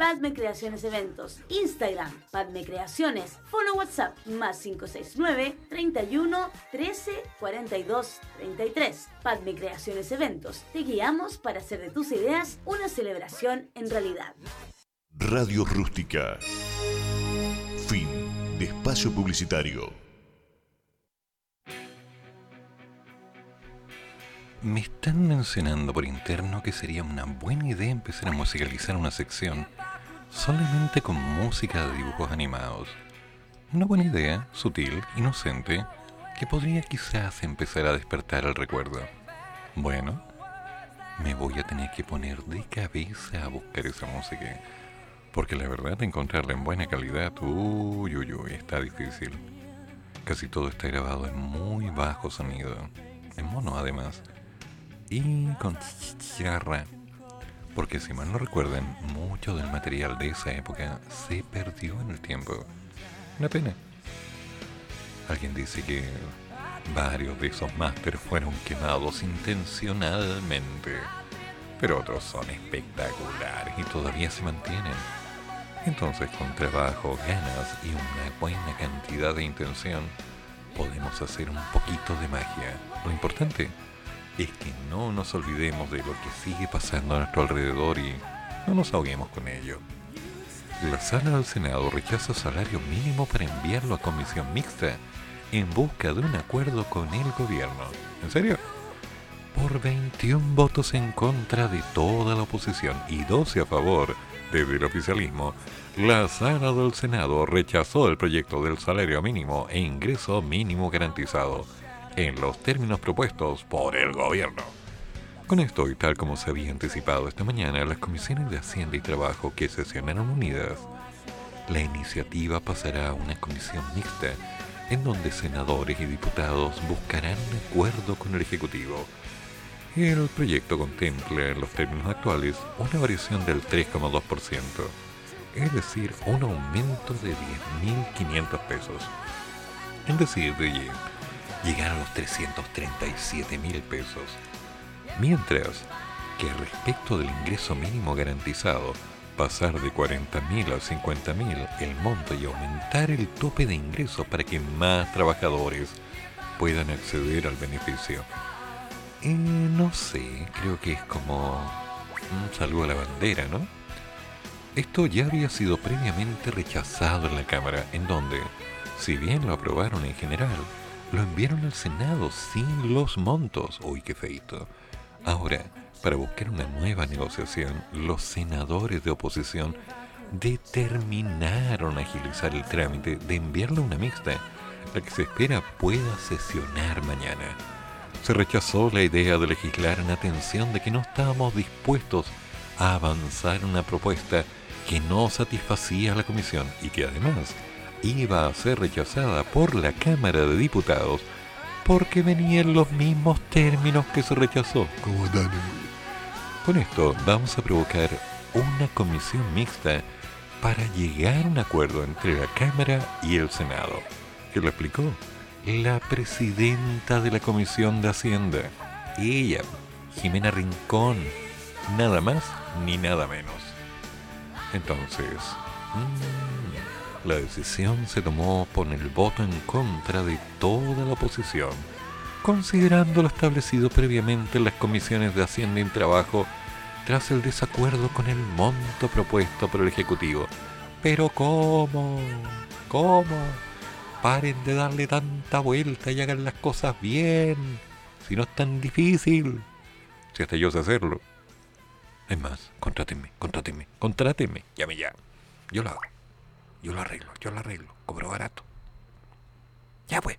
Padme Creaciones Eventos, Instagram, Padme Creaciones, Fono WhatsApp, más 569 31 13 42 33. Padme Creaciones Eventos, te guiamos para hacer de tus ideas una celebración en realidad. Radio Rústica. Fin de espacio publicitario. Me están mencionando por interno que sería una buena idea empezar a musicalizar una sección solamente con música de dibujos animados. Una buena idea, sutil, inocente, que podría quizás empezar a despertar el recuerdo. Bueno, me voy a tener que poner de cabeza a buscar esa música. Porque la verdad, encontrarla en buena calidad, uy, uy, uy, está difícil. Casi todo está grabado en muy bajo sonido, en mono además, y con charra. Porque si mal no recuerdan, mucho del material de esa época se perdió en el tiempo. Una pena. Alguien dice que varios de esos másteres fueron quemados intencionalmente, pero otros son espectaculares y todavía se mantienen. Entonces, con trabajo, ganas y una buena cantidad de intención, podemos hacer un poquito de magia. Lo importante es que no nos olvidemos de lo que sigue pasando a nuestro alrededor y no nos ahoguemos con ello. La sala del Senado rechaza salario mínimo para enviarlo a comisión mixta en busca de un acuerdo con el gobierno. ¿En serio? Por 21 votos en contra de toda la oposición y 12 a favor desde el oficialismo, la sala del Senado rechazó el proyecto del salario mínimo e ingreso mínimo garantizado en los términos propuestos por el gobierno. Con esto, y tal como se había anticipado esta mañana, las comisiones de Hacienda y Trabajo que sesionaron unidas, la iniciativa pasará a una comisión mixta en donde senadores y diputados buscarán un acuerdo con el Ejecutivo. El proyecto contempla en los términos actuales una variación del 3,2%, es decir, un aumento de 10.500 pesos. Es decir, de llegar a los 337 mil pesos. Mientras que respecto del ingreso mínimo garantizado, pasar de 40 mil a 50 mil el monto y aumentar el tope de ingreso para que más trabajadores puedan acceder al beneficio. Eh, no sé, creo que es como un saludo a la bandera, ¿no? Esto ya había sido previamente rechazado en la Cámara, en donde, si bien lo aprobaron en general, lo enviaron al Senado sin los montos. Uy, qué feito. Ahora, para buscar una nueva negociación, los senadores de oposición determinaron agilizar el trámite de enviarle una mixta, la que se espera pueda sesionar mañana. Se rechazó la idea de legislar en atención de que no estábamos dispuestos a avanzar una propuesta que no satisfacía a la Comisión y que además iba a ser rechazada por la Cámara de Diputados porque venía en los mismos términos que se rechazó. Como Con esto vamos a provocar una comisión mixta para llegar a un acuerdo entre la Cámara y el Senado. ¿Qué lo explicó? La presidenta de la Comisión de Hacienda. Ella, Jimena Rincón. Nada más ni nada menos. Entonces, mm, la decisión se tomó por el voto en contra de toda la oposición, considerando lo establecido previamente en las comisiones de Hacienda y Trabajo tras el desacuerdo con el monto propuesto por el Ejecutivo. Pero ¿cómo? ¿Cómo? Paren de darle tanta vuelta y hagan las cosas bien. Si no es tan difícil. Si hasta yo sé hacerlo. Es más, contrátenme, contrátenme, contrátenme. Llame ya. Yo lo hago. Yo lo arreglo, yo lo arreglo. Cobro barato. Ya pues.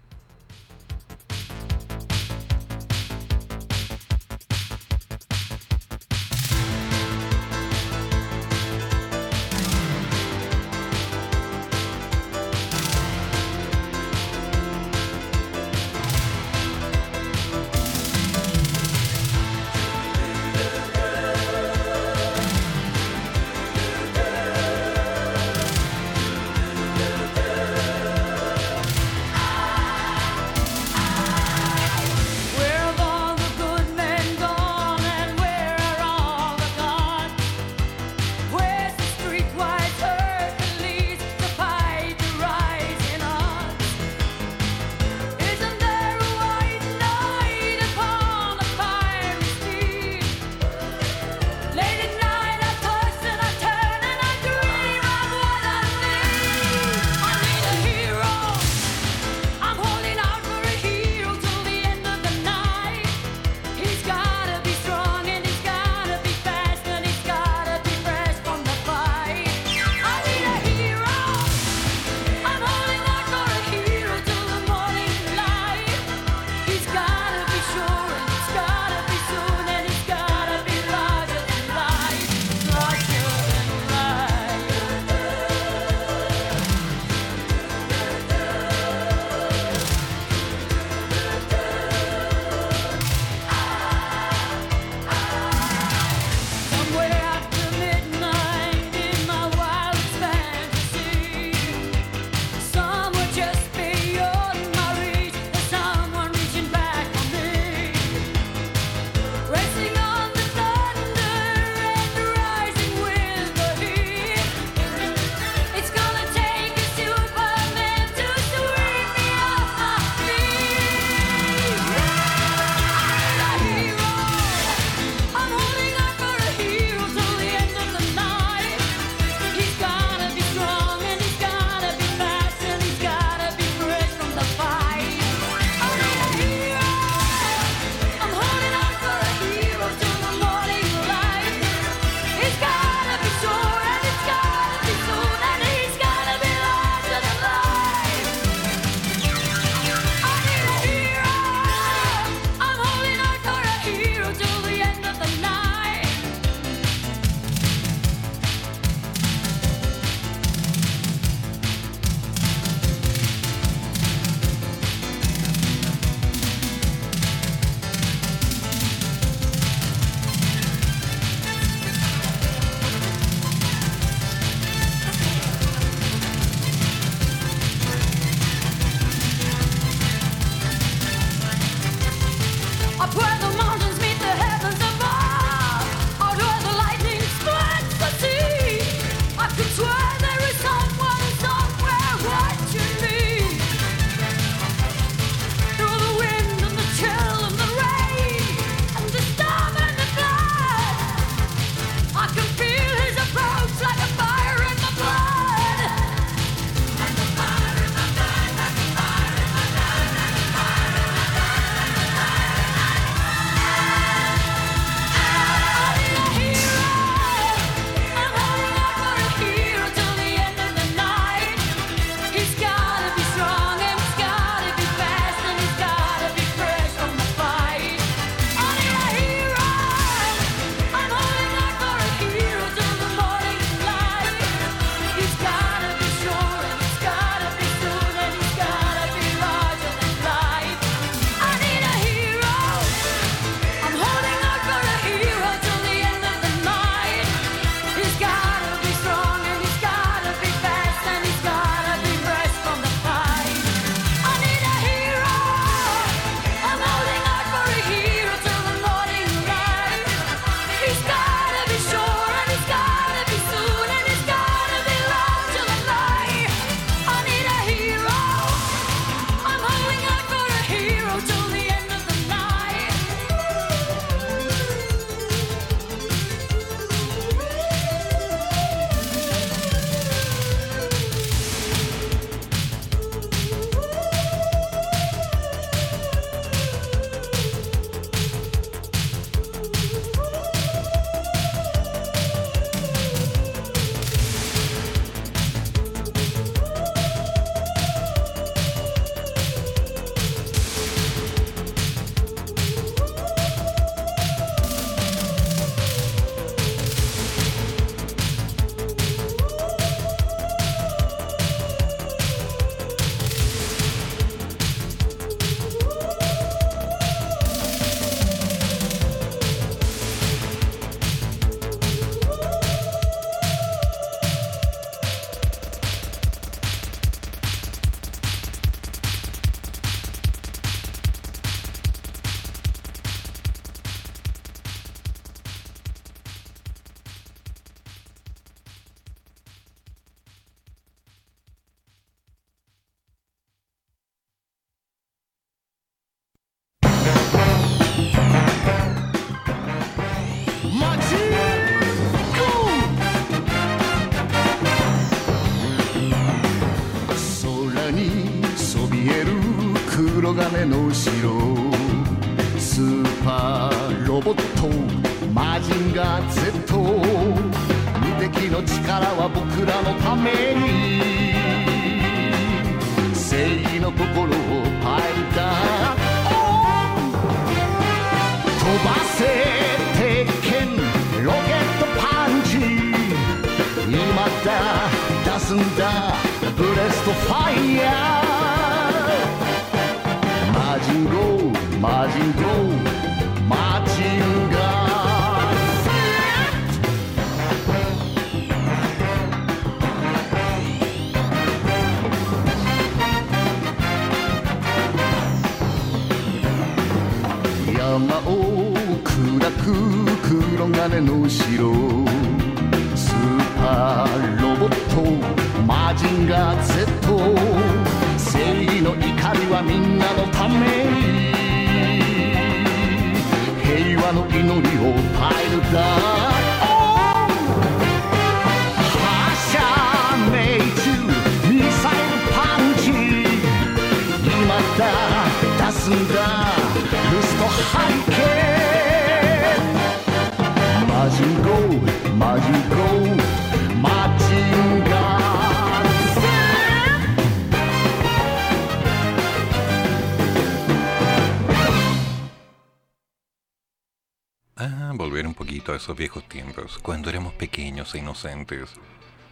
Esos viejos tiempos, cuando éramos pequeños e inocentes.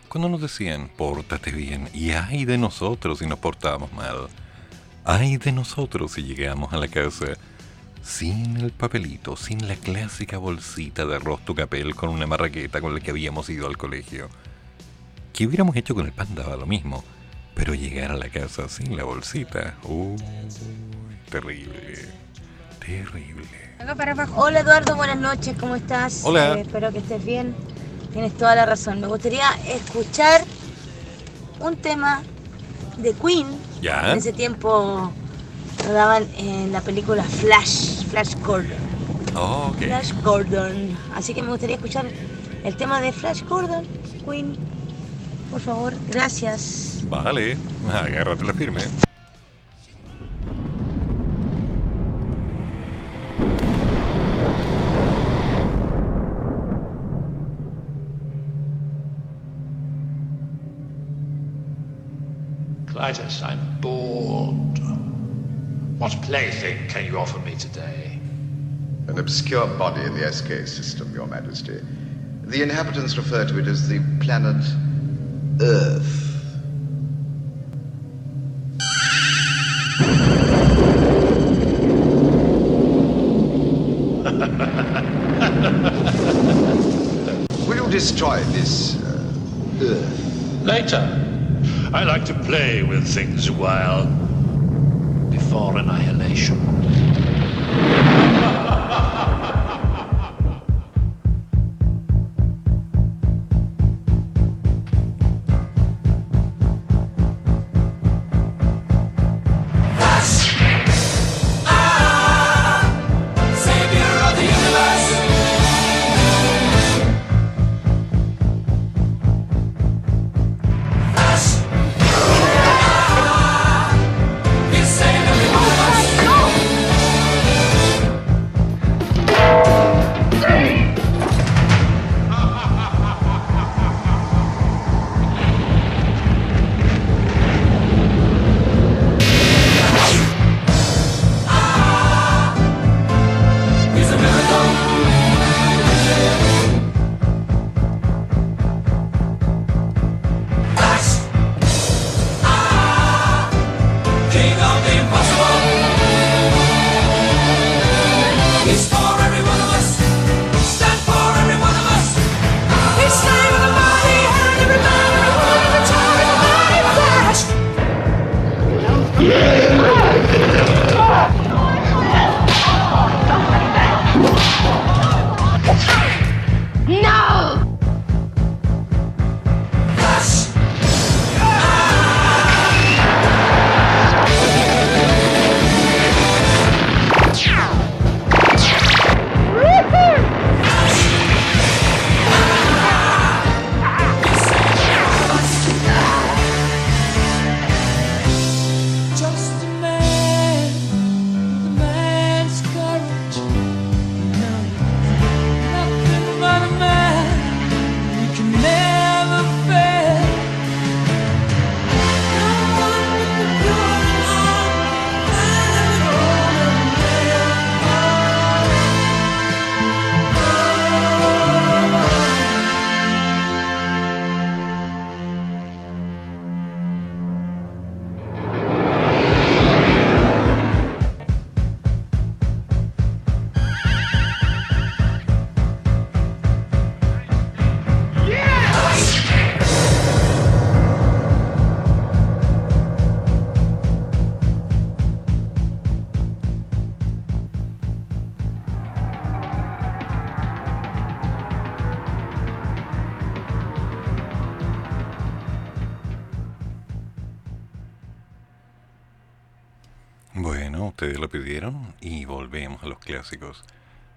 Cuando nos decían, pórtate bien, y ay de nosotros si nos portábamos mal. Ay de nosotros si llegamos a la casa sin el papelito, sin la clásica bolsita de arroz tucapel con una marraqueta con la que habíamos ido al colegio. ¿Qué hubiéramos hecho con el pan daba lo mismo? Pero llegar a la casa sin la bolsita, uy, terrible, terrible. Hola Eduardo, buenas noches, ¿cómo estás? Hola. Eh, espero que estés bien. Tienes toda la razón. Me gustaría escuchar un tema de Queen. ¿Ya? En ese tiempo lo daban en la película Flash, Flash Gordon. Oh, ok. Flash Gordon. Así que me gustaría escuchar el tema de Flash Gordon, Queen. Por favor, gracias. Vale, agárrate la firme. Clytus, I'm bored. What plaything can you offer me today? An obscure body in the SK system, Your Majesty. The inhabitants refer to it as the planet Earth. Will you destroy this uh, Earth? Later. I like to play with things a while before annihilation.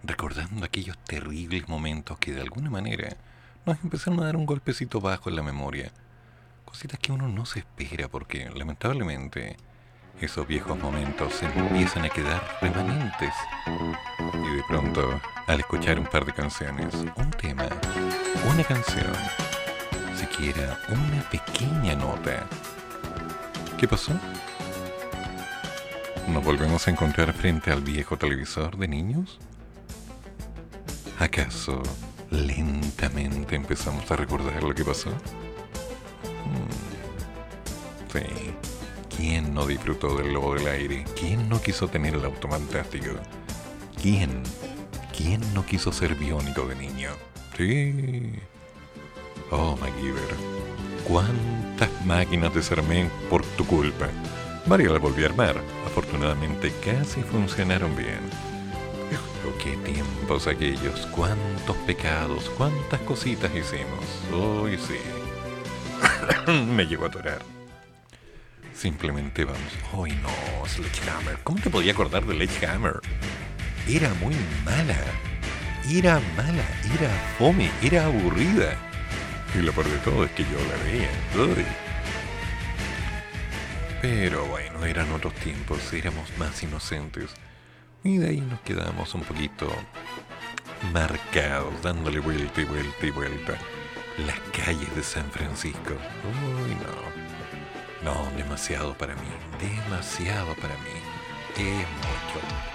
Recordando aquellos terribles momentos que de alguna manera nos empezaron a dar un golpecito bajo en la memoria. Cositas que uno no se espera porque lamentablemente esos viejos momentos se empiezan a quedar remanentes. Y de pronto, al escuchar un par de canciones, un tema, una canción, siquiera una pequeña nota, ¿qué pasó? ¿Nos volvemos a encontrar frente al viejo televisor de niños? ¿Acaso lentamente empezamos a recordar lo que pasó? Hmm. Sí. ¿Quién no disfrutó del lobo del aire? ¿Quién no quiso tener el auto fantástico? ¿Quién? ¿Quién no quiso ser biónico de niño? Sí. Oh, MacGyver. ¿Cuántas máquinas desarmé por tu culpa? Varias las volví a armar. Afortunadamente casi funcionaron bien. Pero qué tiempos aquellos, cuántos pecados, cuántas cositas hicimos. Hoy sí. Me llegó a atorar. Simplemente vamos. ¡Ay no! Sledgehammer. ¿Cómo te podía acordar de Sledgehammer? Era muy mala. Era mala, era fome, era aburrida. Y lo peor de todo es que yo la veía. Uy. Pero bueno, eran otros tiempos, éramos más inocentes. Y de ahí nos quedamos un poquito marcados, dándole vuelta y vuelta y vuelta. Las calles de San Francisco. Uy, no. No, demasiado para mí. Demasiado para mí. Es mucho.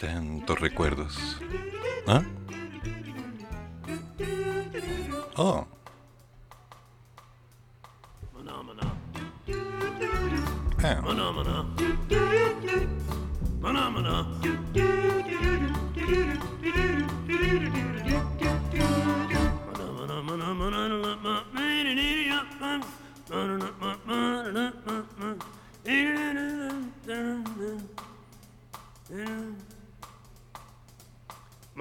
Tantos recuerdos. ¿Ah? Oh. Ah.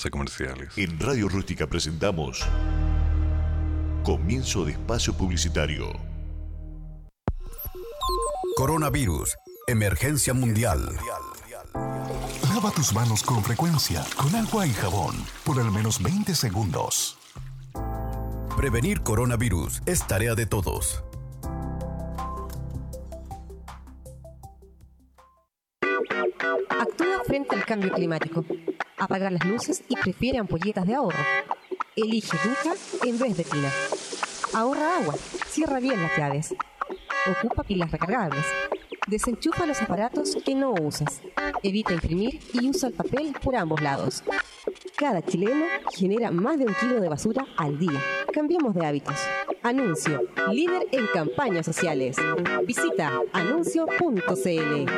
Vamos a comerciales. En Radio Rústica presentamos Comienzo de espacio publicitario. Coronavirus. Emergencia mundial. Lava tus manos con frecuencia, con agua y jabón, por al menos 20 segundos. Prevenir coronavirus es tarea de todos. Actúa frente al cambio climático. Apaga las luces y prefiere ampolletas de ahorro. Elige Duca en vez de Tina. Ahorra agua. Cierra bien las llaves. Ocupa pilas recargables. Desenchufa los aparatos que no usas. Evita imprimir y usa el papel por ambos lados. Cada chileno genera más de un kilo de basura al día. Cambiemos de hábitos. Anuncio. Líder en campañas sociales. Visita anuncio.cl.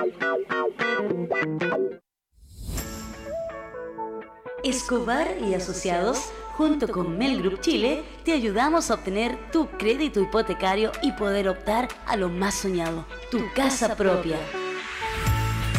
Escobar y Asociados, junto con Mel Group Chile, te ayudamos a obtener tu crédito hipotecario y poder optar a lo más soñado, tu casa propia.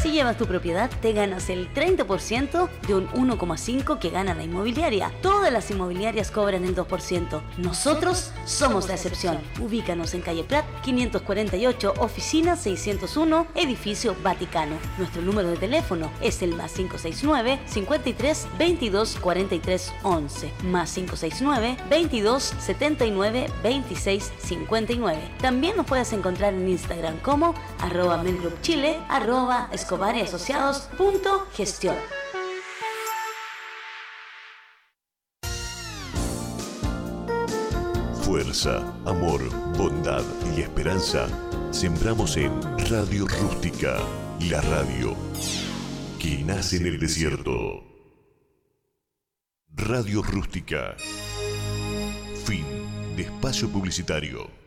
Si llevas tu propiedad, te ganas el 30% de un 1,5 que gana la inmobiliaria. Todas las inmobiliarias cobran el 2%. Nosotros somos la excepción. Ubícanos en calle Prat 548, oficina 601, edificio Vaticano. Nuestro número de teléfono es el más 569 53 22 43 11, más 569 22 79 26 59. También nos puedes encontrar en Instagram como arroba melgroupchile, arroba escobar asociados gestión. Fuerza, amor, bondad y esperanza sembramos en Radio Rústica, la radio que nace en el desierto. Radio Rústica. Fin de espacio publicitario.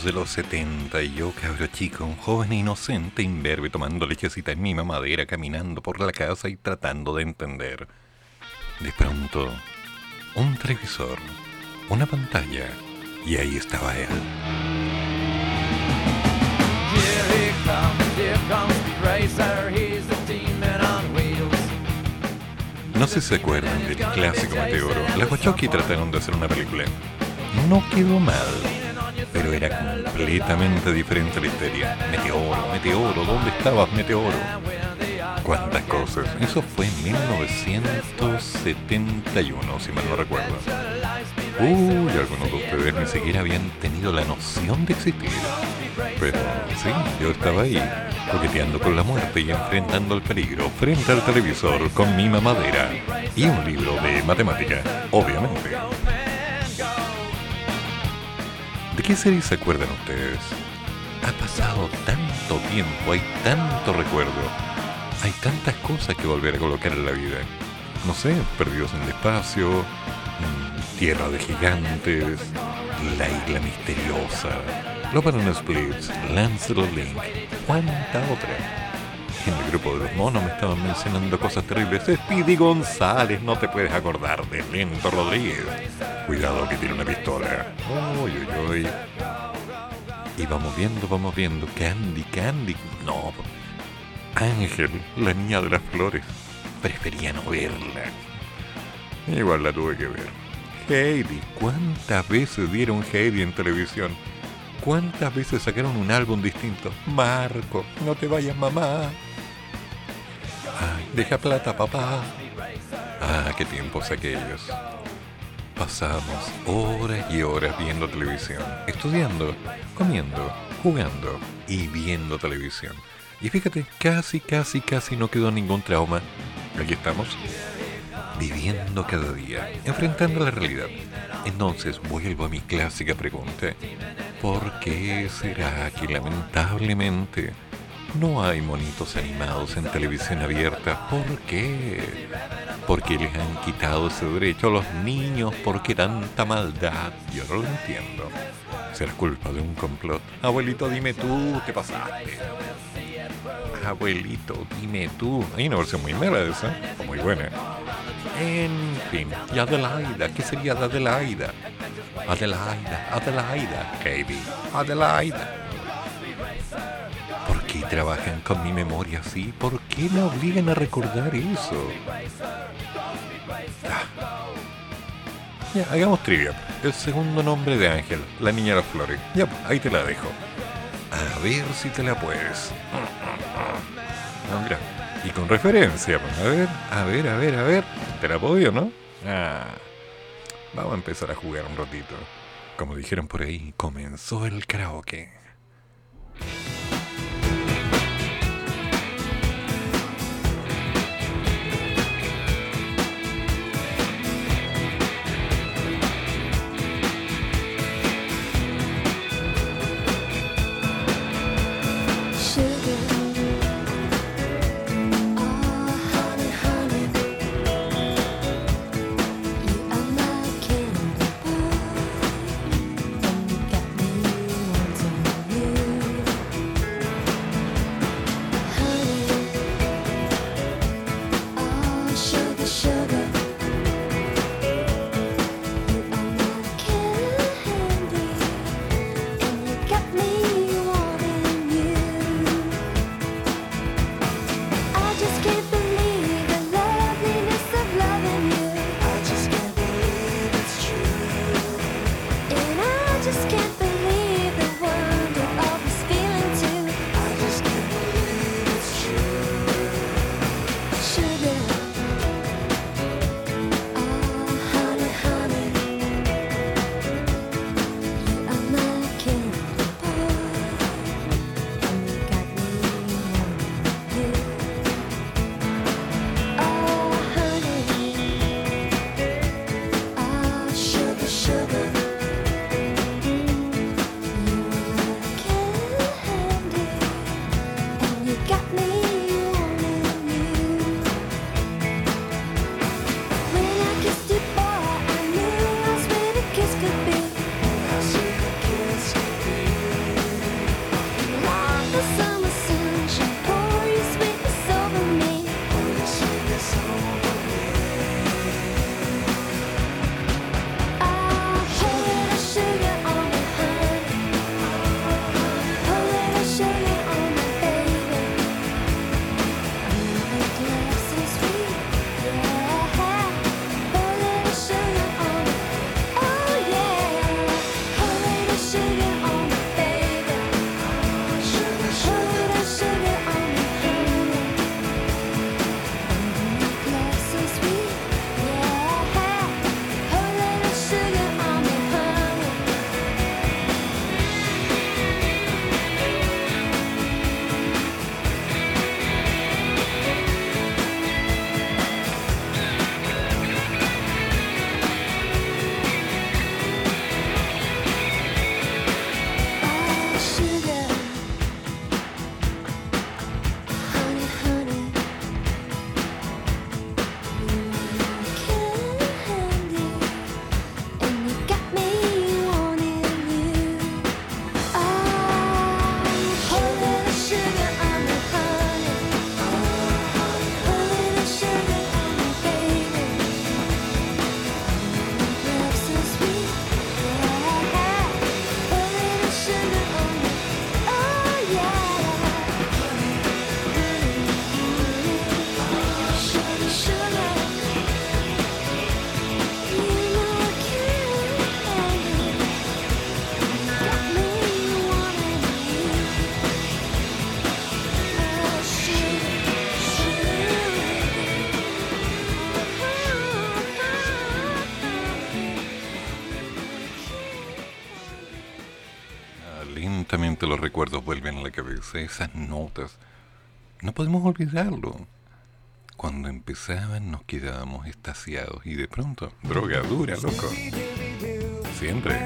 Principios de los 70 y yo, cabro chico, un joven inocente, imberbe, tomando lechecita en mi mamadera, caminando por la casa y tratando de entender. De pronto, un televisor, una pantalla, y ahí estaba él. No sé si se acuerdan del clásico Meteoro. Las Wachowski trataron de hacer una película. No quedó mal, era completamente diferente la historia. Meteoro, Meteoro, ¿dónde estabas, Meteoro? ¿Cuántas cosas? Eso fue en 1971, si mal no recuerdo. Uy, algunos de ustedes ni siquiera habían tenido la noción de existir. Pero sí, yo estaba ahí, coqueteando con la muerte y enfrentando el peligro frente al televisor con mi mamadera y un libro de matemática, obviamente. ¿De qué serie se acuerdan ustedes? Ha pasado tanto tiempo, hay tanto recuerdo, hay tantas cosas que volver a colocar en la vida. No sé, perdidos en el espacio, Tierra de Gigantes, La Isla Misteriosa, Banana Splits, Lancelot Link, cuánta otra. En el grupo de los monos me estaban mencionando cosas terribles. Speedy González, no te puedes acordar de Lento Rodríguez. Cuidado que tiene una pistola. Uy, uy, uy. Y vamos viendo, vamos viendo. Candy, Candy. No. Ángel, la niña de las flores. Prefería no verla. Igual la tuve que ver. Heidi, ¿cuántas veces dieron Heidi en televisión? ¿Cuántas veces sacaron un álbum distinto? Marco, no te vayas mamá. Ay, deja plata papá. Ah, qué tiempos aquellos. Pasamos horas y horas viendo televisión, estudiando, comiendo, jugando y viendo televisión. Y fíjate, casi, casi, casi no quedó ningún trauma. Aquí estamos, viviendo cada día, enfrentando la realidad. Entonces vuelvo a mi clásica pregunta. ¿Por qué será que lamentablemente no hay monitos animados en televisión abierta? ¿Por qué? Porque les han quitado ese derecho a los niños. ¿Por qué tanta maldad? Yo no lo entiendo. ¿Será culpa de un complot? Abuelito, dime tú, ¿qué pasaste? Abuelito, dime tú. Hay una versión muy mala de esa, o muy buena. En fin, y Adelaida, ¿qué sería de Adelaida? Adelaida, Adelaida, Katie, Adelaida. ¿Por qué trabajan con mi memoria así? ¿Por qué me obligan a recordar eso? Ah. Ya, hagamos trivia. El segundo nombre de Ángel, la niña de las flores. Ya, ahí te la dejo. A ver si te la puedes. Mira, y con referencia, pues, a ver, a ver, a ver, a ver. ¿Te la puedo, no? Ah, vamos a empezar a jugar un ratito. Como dijeron por ahí, comenzó el karaoke. los recuerdos vuelven a la cabeza, esas notas. No podemos olvidarlo. Cuando empezaban nos quedábamos estasiados y de pronto, drogadura, loco. Siempre.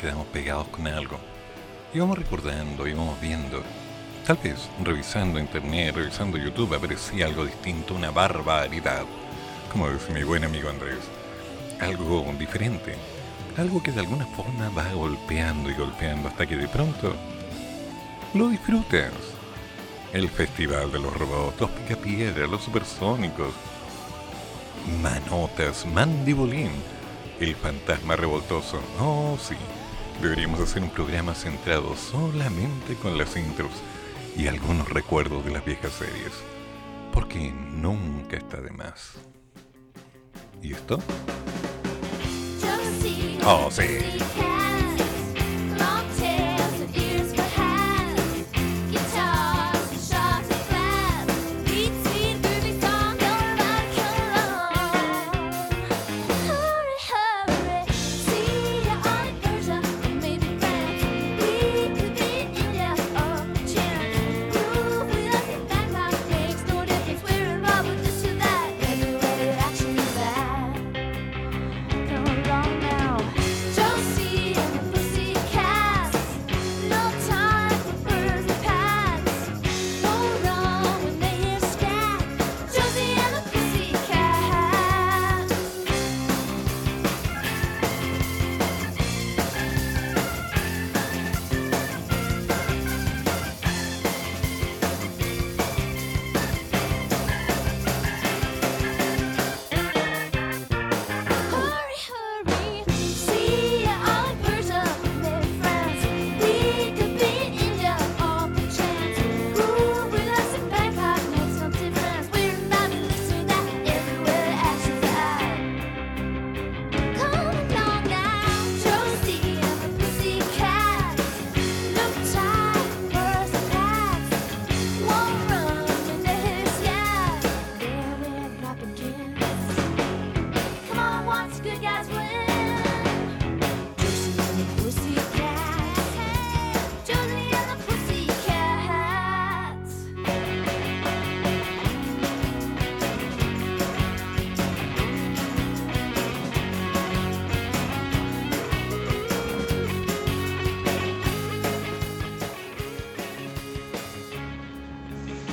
quedamos pegados con algo. Íbamos recordando, íbamos viendo. Tal vez revisando internet, revisando YouTube, aparecía algo distinto, una barbaridad. Como dice mi buen amigo Andrés. Algo diferente. Algo que de alguna forma va golpeando y golpeando hasta que de pronto lo disfrutas. El Festival de los Robots, los Picapiedras, los Supersónicos, Manotas, Mandibulín, el Fantasma Revoltoso. Oh, sí. Deberíamos hacer un programa centrado solamente con las intros y algunos recuerdos de las viejas series, porque nunca está de más. ¿Y esto? Oh, sí.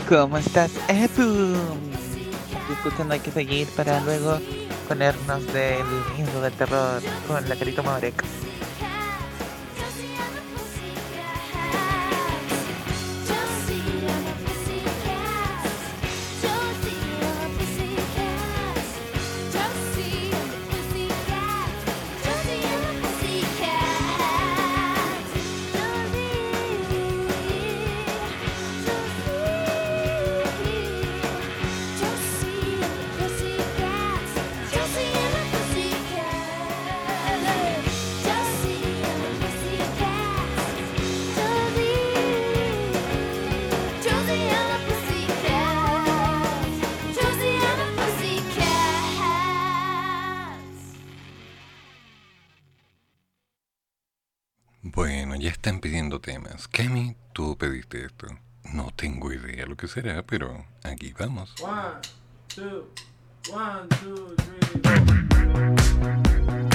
¿Cómo estás, Epu? Disculpen, hay que seguir para luego ponernos del miedo del terror con la carita Morek. será, pero aquí vamos. One, two, one, two, three, four.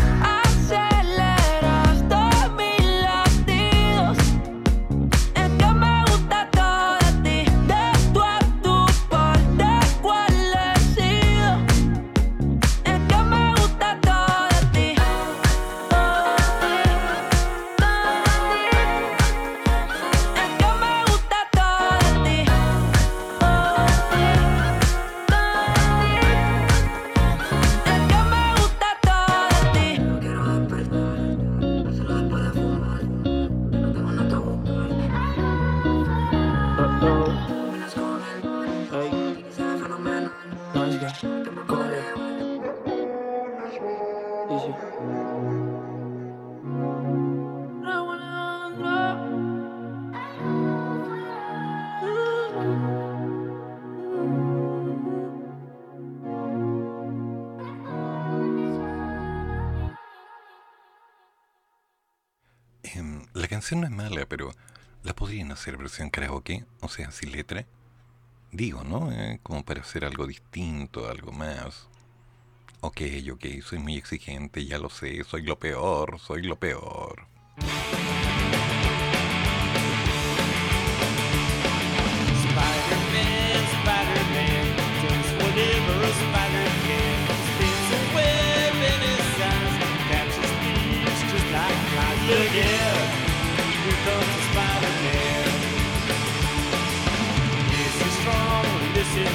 canción no es mala, pero la podrían hacer versión karaoke, o sea, sin letra. Digo, ¿no? Eh, como para hacer algo distinto, algo más. Ok, ok, soy muy exigente, ya lo sé, soy lo peor, soy lo peor.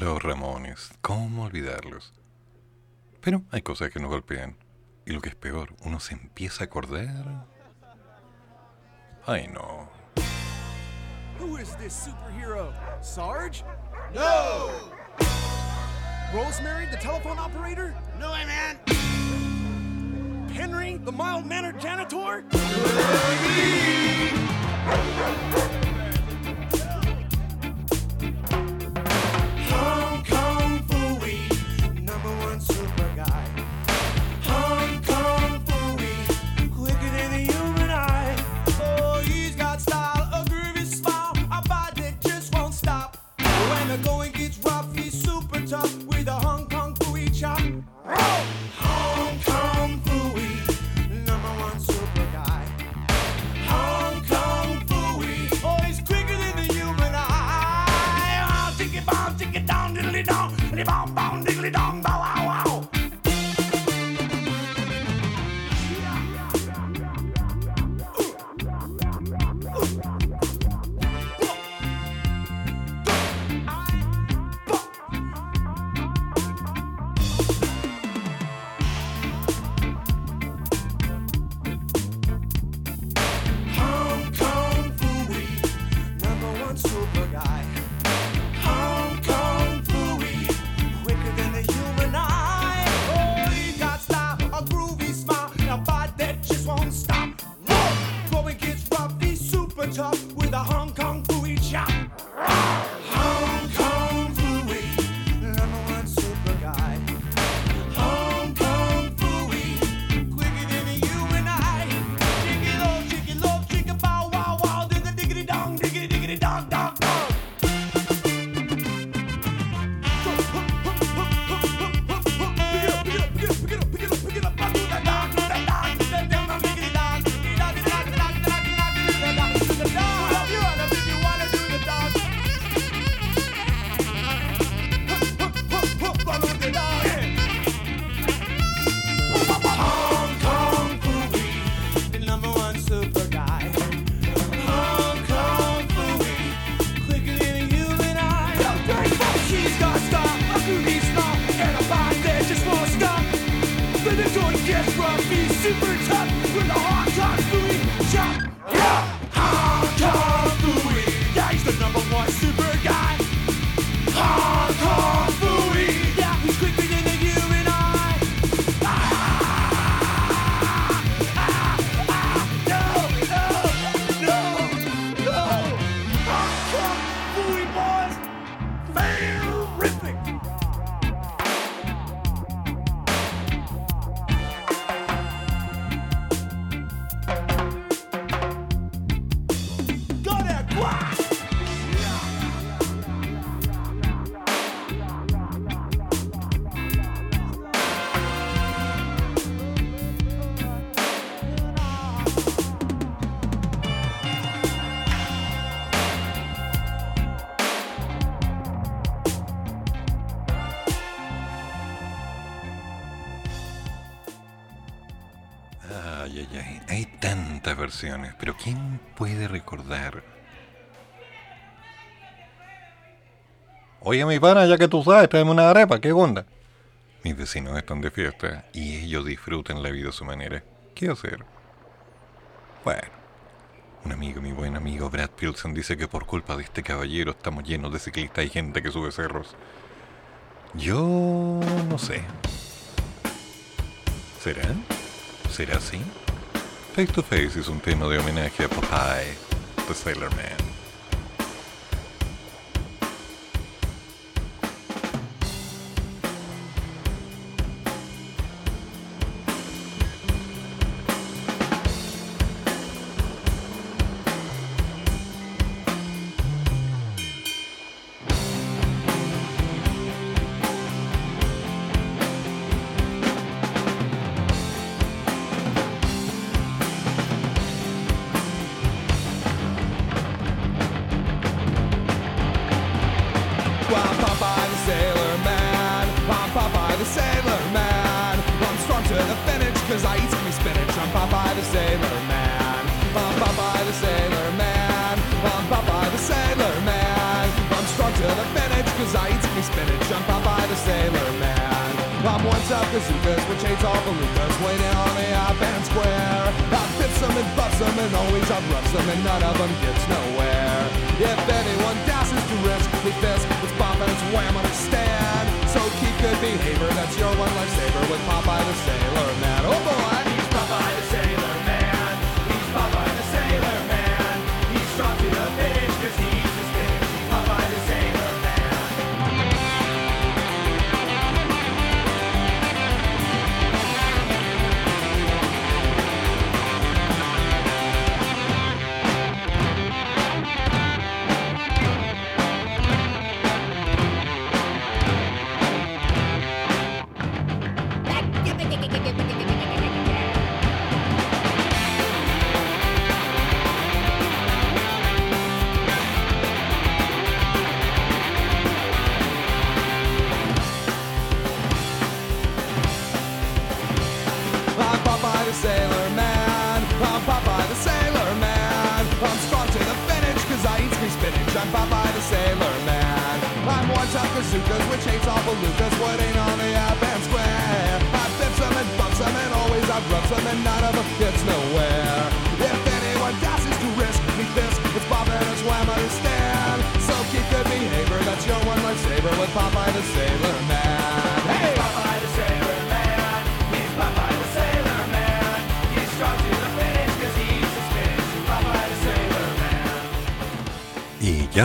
Los Ramones, ¿cómo olvidarlos? Pero hay cosas que nos golpean. Y lo que es peor, uno se empieza a acordar. Ay no. Who is this superhero? Sarge? No! Rosemary, the telephone operator? No, I man. Henry, the mild-mannered janitor? Pero ¿quién puede recordar? Oye, mi pana, ya que tú sabes, tráeme una arepa, ¿qué onda? Mis vecinos están de fiesta y ellos disfrutan la vida a su manera. ¿Qué hacer? Bueno, un amigo, mi buen amigo Brad Pilsen, dice que por culpa de este caballero estamos llenos de ciclistas y gente que sube cerros. Yo no sé. ¿Será? ¿Será así? Face to Face es un tema de homenaje a Popeye, The Sailor Man.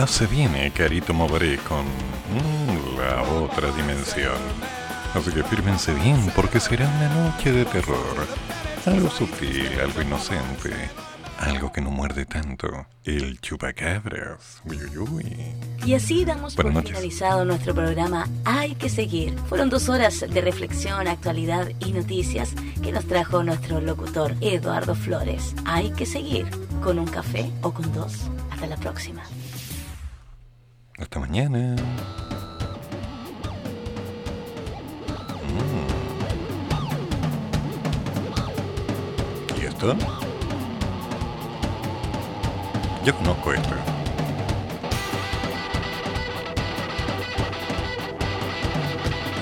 Ya se viene Carito Moveré con mm, la otra dimensión. Así que fírmense bien porque será una noche de terror. Algo sutil, algo inocente, algo que no muerde tanto. El chupacabras. Uy, uy, uy. Y así damos por Buenas noches. finalizado nuestro programa Hay que seguir. Fueron dos horas de reflexión, actualidad y noticias que nos trajo nuestro locutor Eduardo Flores. Hay que seguir con un café o con dos. Hasta la próxima. Mañana. Mm. ¿Y esto? Yo conozco esto.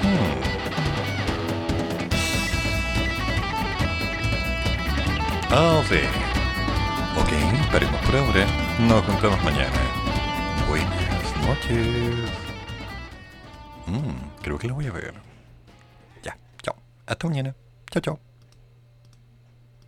Hmm. Ah, sí. Ok, paremos por ahora. Nos contamos mañana. Noches. Mm, creo que lo voy a ver. Ya, chao. Hasta mañana.